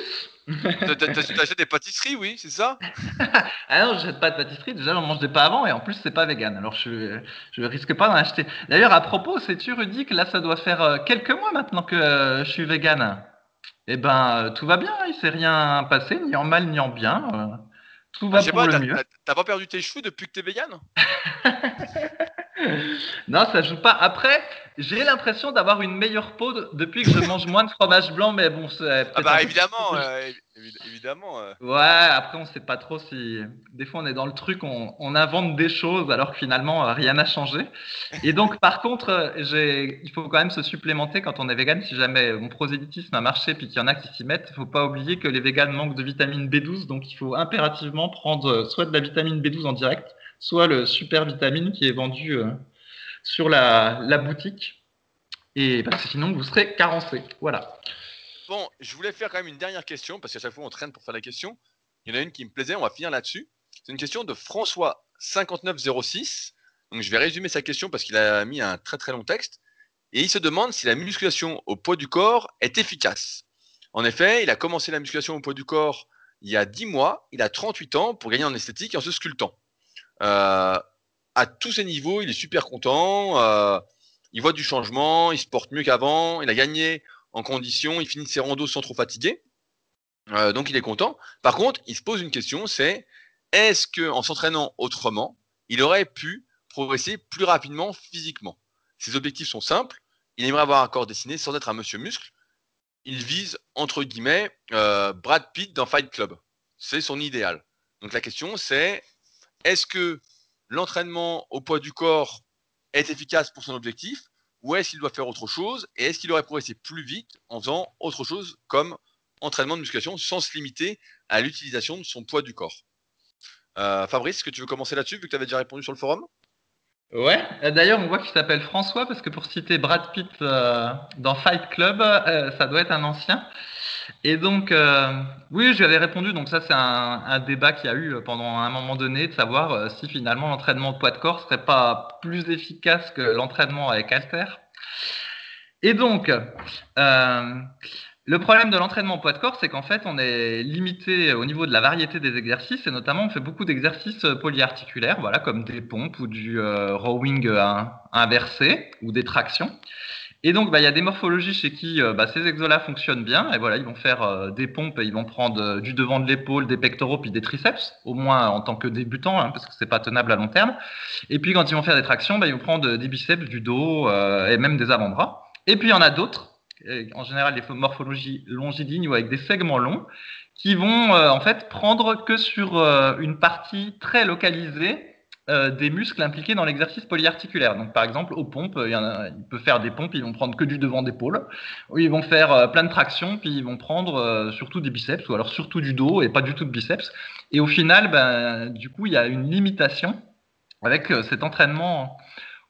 T'achètes des pâtisseries, oui, c'est ça? Ah non, je n'achète pas de pâtisserie. Déjà, j'en mangeais pas avant et en plus, c'est pas vegan. Alors, je je risque pas d'en acheter. D'ailleurs, à propos, sais-tu, Rudy, que là, ça doit faire euh, quelques mois maintenant que euh, je suis vegan? Eh ben, tout va bien. Il s'est rien passé, ni en mal ni en bien. tout va ah, pour le mieux. T'as pas perdu tes cheveux depuis que t'es vegan? Non, ça joue pas. Après, j'ai l'impression d'avoir une meilleure peau depuis que je mange moins de fromage blanc, mais bon, c'est. Ah bah évidemment, euh, évidemment. Euh. Ouais, après on sait pas trop si. Des fois on est dans le truc, on, invente des choses alors que finalement euh, rien n'a changé. Et donc par contre, il faut quand même se supplémenter quand on est vegan. Si jamais mon prosélytisme a marché puis qu'il y en a qui s'y mettent, il faut pas oublier que les végans manquent de vitamine B12, donc il faut impérativement prendre soit de la vitamine B12 en direct, soit le super vitamine qui est vendu sur la, boutique. Et que sinon, vous serez carencé. Voilà. Bon, je voulais faire quand même une dernière question, parce qu'à chaque fois, on traîne pour faire la question. Il y en a une qui me plaisait, on va finir là-dessus. C'est une question de François5906. Donc, je vais résumer sa question parce qu'il a mis un très très long texte. Et il se demande si la musculation au poids du corps est efficace. En effet, il a commencé la musculation au poids du corps il y a 10 mois. Il a 38 ans pour gagner en esthétique et en se sculptant. Euh, à tous ses niveaux, il est super content. Euh, il voit du changement, il se porte mieux qu'avant. Il a gagné en condition, il finit ses randos sans trop fatiguer. Euh, donc il est content. Par contre, il se pose une question, c'est est-ce que en s'entraînant autrement, il aurait pu progresser plus rapidement physiquement? Ses objectifs sont simples. Il aimerait avoir un corps dessiné sans être un monsieur muscle. Il vise entre guillemets Brad Pitt dans Fight Club. C'est son idéal. Donc la question c'est est-ce que l'entraînement au poids du corps est efficace pour son objectif ou est-ce qu'il doit faire autre chose et est-ce qu'il aurait progressé plus vite en faisant autre chose comme entraînement de musculation sans se limiter à l'utilisation de son poids du corps. Euh, Fabrice, est-ce que tu veux commencer là-dessus vu que tu avais déjà répondu sur le forum? Ouais, euh, d'ailleurs on voit qu'il s'appelle François parce que pour citer Brad Pitt euh, dans Fight Club, ça doit être un ancien. Et donc, euh, oui, je lui avais répondu. Donc ça, c'est un, débat qu'il y a eu pendant un moment donné de savoir euh, si finalement l'entraînement de poids de corps serait pas plus efficace que l'entraînement avec halter. Et donc, euh, Le problème de l'entraînement poids de corps, c'est qu'en fait, on est limité au niveau de la variété des exercices et notamment on fait beaucoup d'exercices polyarticulaires, voilà, comme des pompes ou du rowing inversé ou des tractions. Et donc, bah, il y a des morphologies chez qui euh, bah, ces fonctionnent bien. Et voilà, ils vont faire euh, des pompes, et ils vont prendre euh, du devant de l'épaule, des pectoraux, puis des triceps, au moins en tant que débutant, hein, parce que c'est pas tenable à long terme. Et puis, quand ils vont faire des tractions, bah, ils vont prendre des biceps, du dos et même des avant-bras. Et puis, il y en a d'autres, en général des morphologies longilignes ou avec des segments longs, qui vont en fait prendre que sur une partie très localisée euh, des muscles impliqués dans l'exercice polyarticulaire. Donc, par exemple, aux pompes, il, peut faire des pompes, ils vont prendre que du devant d'épaule, ou ils vont faire euh, plein de tractions, puis ils vont prendre euh, surtout des biceps, ou alors surtout du dos et pas du tout de biceps. Et au final, ben, du coup, il y a une limitation avec cet entraînement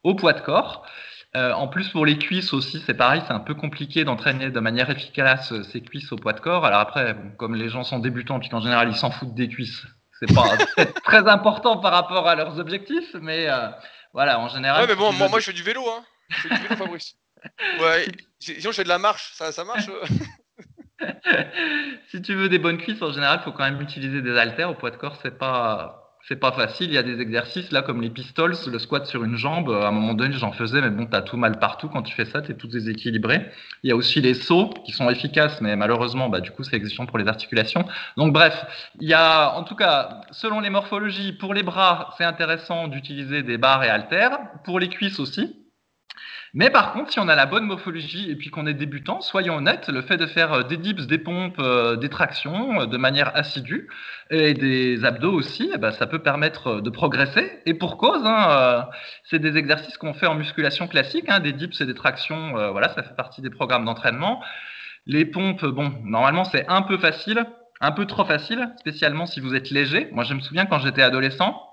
au poids de corps. En plus, pour les cuisses aussi, c'est pareil, c'est un peu compliqué d'entraîner de manière efficace ces cuisses au poids de corps. Alors après, comme les gens sont débutants, puis qu'en général ils s'en foutent des cuisses, c'est pas très important par rapport à leurs objectifs, mais euh, voilà, en général. Ouais, mais bon, moi, moi, je fais du vélo, hein. Je fais du vélo, Fabrice. Ouais, sinon je fais de la marche, ça, ça marche euh Si tu veux des bonnes cuisses, en général, il faut quand même utiliser des haltères. Au poids de corps, c'est pas c'est pas facile. Il y a des exercices là comme les pistols, le squat sur une jambe. À un moment donné, j'en faisais, mais bon, t'as tout mal partout quand tu fais ça, t'es tout déséquilibré. Il y a aussi les sauts qui sont efficaces, mais malheureusement, bah, du coup, c'est exigeant pour les articulations. Donc bref, il y a, en tout cas, selon les morphologies, pour les bras, c'est intéressant d'utiliser des barres et haltères. Pour les cuisses aussi. Mais par contre, si on a la bonne morphologie et puis qu'on est débutant, soyons honnêtes, le fait de faire euh, des dips, des pompes, euh, des tractions euh, de manière assidue et des abdos aussi, eh ben, ça peut permettre de progresser. Et pour cause, hein, c'est des exercices qu'on fait en musculation classique, hein, des dips et des tractions, voilà, ça fait partie des programmes d'entraînement. Les pompes, bon, normalement c'est un peu facile, un peu trop facile, spécialement si vous êtes léger. Moi, je me souviens quand j'étais adolescent,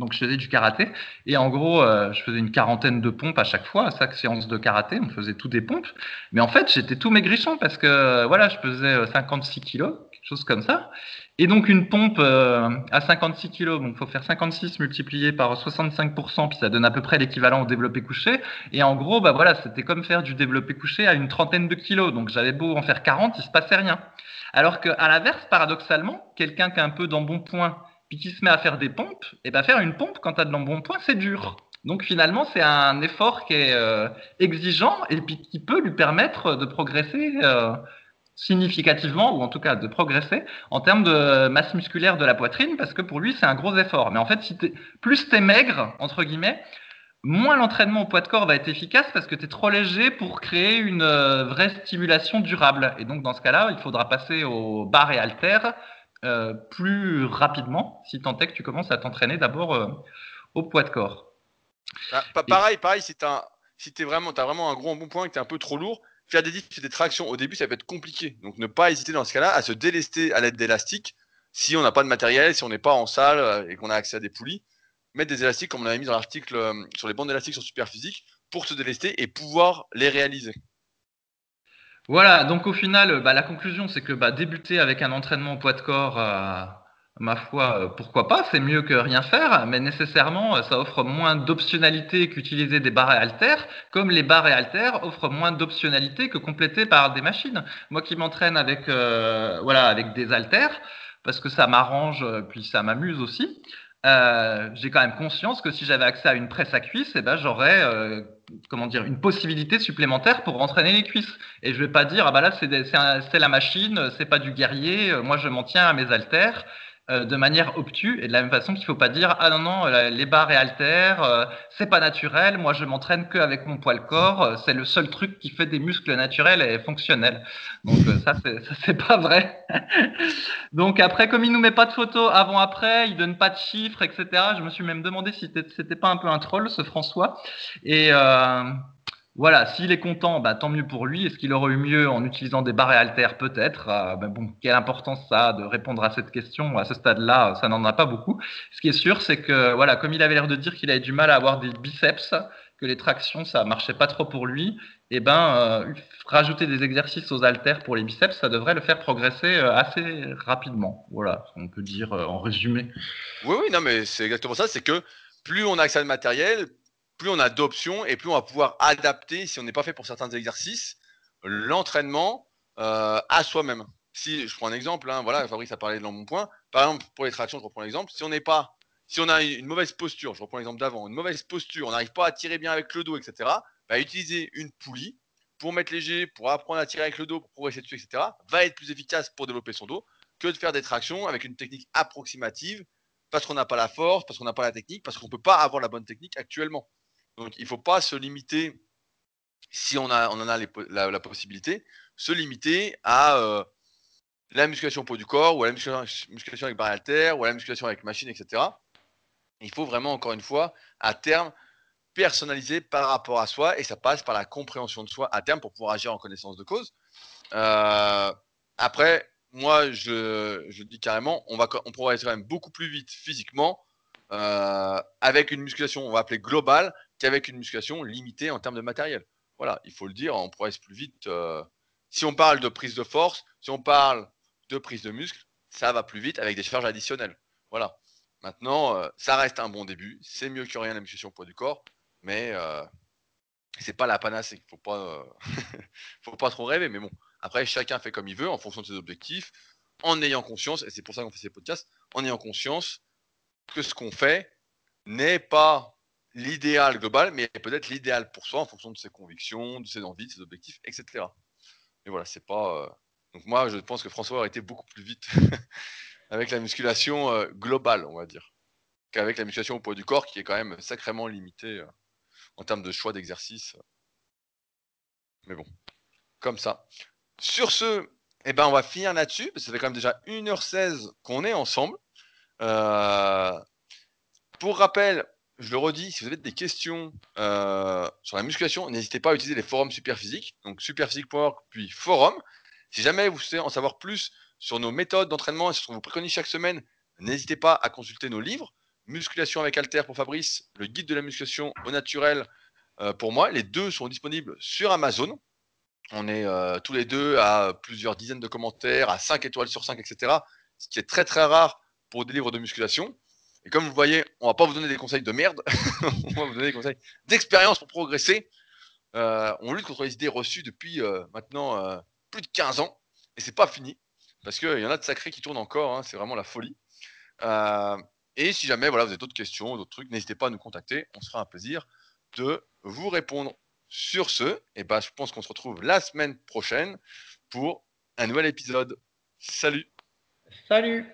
donc je faisais du karaté. Et en gros euh, je faisais une quarantaine de pompes à chaque fois à chaque séance de karaté. On faisait tout des pompes. Mais en fait j'étais tout maigrichon parce que voilà je pesais 56 euh, kilos quelque chose comme ça. Et donc une pompe euh, à 56 kilos donc faut faire 56 multiplié par 65% puis ça donne à peu près l'équivalent au développé couché. Et en gros bah voilà c'était comme faire du développé couché à une trentaine de kilos. Donc j'avais beau en faire 40 il se passait rien. Alors qu'à l'inverse paradoxalement quelqu'un qui a un peu d'embonpoint puis qui se met à faire des pompes, et ben faire une pompe quand tu as de l'embonpoint, c'est dur. Donc finalement, c'est un effort qui est euh, exigeant et puis qui peut lui permettre de progresser euh, significativement, ou en tout cas de progresser en termes de masse musculaire de la poitrine, parce que pour lui, c'est un gros effort. Mais en fait, plus tu es maigre, entre guillemets, moins l'entraînement au poids de corps va être efficace parce que tu es trop léger pour créer une euh, vraie stimulation durable. Et donc dans ce cas-là, il faudra passer aux barres et haltères euh, plus rapidement si tant est que tu commences à t'entraîner d'abord euh, au poids de corps. Ah, pareil, pareil, si tu si es vraiment, as vraiment un gros bon point et que tu es un peu trop lourd, faire des dips et des tractions au début, ça peut être compliqué. Donc ne pas hésiter dans ce cas-là à se délester à l'aide d'élastiques si on n'a pas de matériel, si on n'est pas en salle euh, et qu'on a accès à des poulies. Mettre des élastiques, comme on avait mis dans l'article sur les bandes d'élastiques sur Superphysique, pour se délester et pouvoir les réaliser. Voilà, donc au final, bah, la conclusion, c'est que bah, débuter avec un entraînement au poids de corps, euh, ma foi, euh, pourquoi pas, c'est mieux que rien faire, mais nécessairement, euh, ça offre moins d'optionnalité qu'utiliser des barres et haltères, comme les barres et haltères offrent moins d'optionnalité que compléter par des machines. Moi qui m'entraîne avec, voilà, avec des haltères, parce que ça m'arrange, puis ça m'amuse aussi, euh, j'ai quand même conscience que si j'avais accès à une presse à cuisses, eh ben, j'aurais euh, comment dire une possibilité supplémentaire pour entraîner les cuisses. Et je vais pas dire ah bah là c'est la machine, c'est pas du guerrier, moi je m'en tiens à mes haltères. Euh, de manière obtue et de la même façon qu'il faut pas dire ah non non les barres et haltères euh, c'est pas naturel moi je m'entraîne que avec mon poids le corps euh, c'est le seul truc qui fait des muscles naturels et fonctionnels. Donc ça c'est ça c'est pas vrai. Donc après comme il nous met pas de photos avant après il donne pas de chiffres etc je me suis même demandé si c'était pas un peu un troll ce François. Et voilà, s'il est content, bah, tant mieux pour lui. Est-ce qu'il aurait eu mieux en utilisant des barres et haltères Peut-être? Euh, bon, quelle importance ça a de répondre à cette question? À ce stade-là, ça n'en a pas beaucoup. Ce qui est sûr, c'est que, voilà, comme il avait l'air de dire qu'il avait du mal à avoir des biceps, que les tractions, ça marchait pas trop pour lui, et eh ben, euh, rajouter des exercices aux haltères pour les biceps, ça devrait le faire progresser euh, assez rapidement. Voilà, on peut dire en résumé. Oui, oui, non, mais c'est exactement ça. C'est que plus on a accès à matériel, plus on a d'options et plus on va pouvoir adapter, si on n'est pas fait pour certains exercices, l'entraînement euh, à soi-même. Si je prends un exemple, hein, voilà, Fabrice a parlé de mon point. Par exemple, pour les tractions, je reprends l'exemple. Si on n'est pas, si on a une mauvaise posture, je reprends l'exemple d'avant, une mauvaise posture, on n'arrive pas à tirer bien avec le dos, etc. Bah, utiliser une poulie pour mettre léger, pour apprendre à tirer avec le dos, pour progresser dessus, etc. va être plus efficace pour développer son dos que de faire des tractions avec une technique approximative parce qu'on n'a pas la force, parce qu'on n'a pas la technique, parce qu'on ne peut pas avoir la bonne technique actuellement. Donc il ne faut pas se limiter, si on, en a la, possibilité, se limiter à euh, la musculation pour du corps, ou à la musculation, avec barre alter, ou à la musculation avec machine, etc. Il faut vraiment, encore une fois, à terme, personnaliser par rapport à soi, et ça passe par la compréhension de soi à terme pour pouvoir agir en connaissance de cause. Euh, après, moi, je, dis carrément, on, va, on quand même beaucoup plus vite physiquement euh, avec une musculation, on va appeler globale, qu'avec une musculation limitée en termes de matériel. Voilà, il faut le dire, on progresse plus vite. Euh, si on parle de prise de force, si on parle de prise de muscle, ça va plus vite avec des charges additionnelles. Voilà. Maintenant, euh, ça reste un bon début. C'est mieux que rien la musculation poids du corps, mais euh, c'est pas la panacée. Il faut pas, faut pas trop rêver. Mais bon, après, chacun fait comme il veut en fonction de ses objectifs, en ayant conscience, et c'est pour ça qu'on fait ces podcasts, en ayant conscience que ce qu'on fait n'est pas l'idéal global, mais peut-être l'idéal pour soi en fonction de ses convictions, de ses envies, de ses objectifs, etc. Mais voilà, c'est pas. Euh, donc moi, je pense que François aurait été beaucoup plus vite avec la musculation euh, globale, on va dire, qu'avec la musculation au poids du corps, qui est quand même sacrément limitée euh, en termes de choix d'exercice. Mais bon, comme ça. Sur ce, eh ben, on va finir là-dessus, parce que ça fait quand même déjà 1h16 qu'on est ensemble. Pour rappel, je le redis, si vous avez des questions euh, sur la musculation, n'hésitez pas à utiliser les forums Superphysique, donc superphysique.org puis forum. Si jamais vous souhaitez en savoir plus sur nos méthodes d'entraînement et sur ce qu'on vous préconise chaque semaine, n'hésitez pas à consulter nos livres. Musculation avec Alter pour Fabrice, le guide de la musculation au naturel euh, pour moi. Les deux sont disponibles sur Amazon. On est euh, tous les deux à plusieurs dizaines de commentaires, à 5 étoiles sur 5, etc. Ce qui est très très rare pour des livres de musculation. Et comme vous voyez, on va pas vous donner des conseils de merde, on va vous donner des conseils d'expérience pour progresser. Euh, on lutte contre les idées reçues depuis euh, maintenant plus de 15 ans, et c'est pas fini, parce qu'il y en a de sacrés qui tournent encore, hein, c'est vraiment la folie. et si jamais voilà, vous avez d'autres questions, d'autres trucs, n'hésitez pas à nous contacter, on se fera un plaisir de vous répondre. Sur ce, et eh ben, je pense qu'on se retrouve la semaine prochaine pour un nouvel épisode. Salut Salut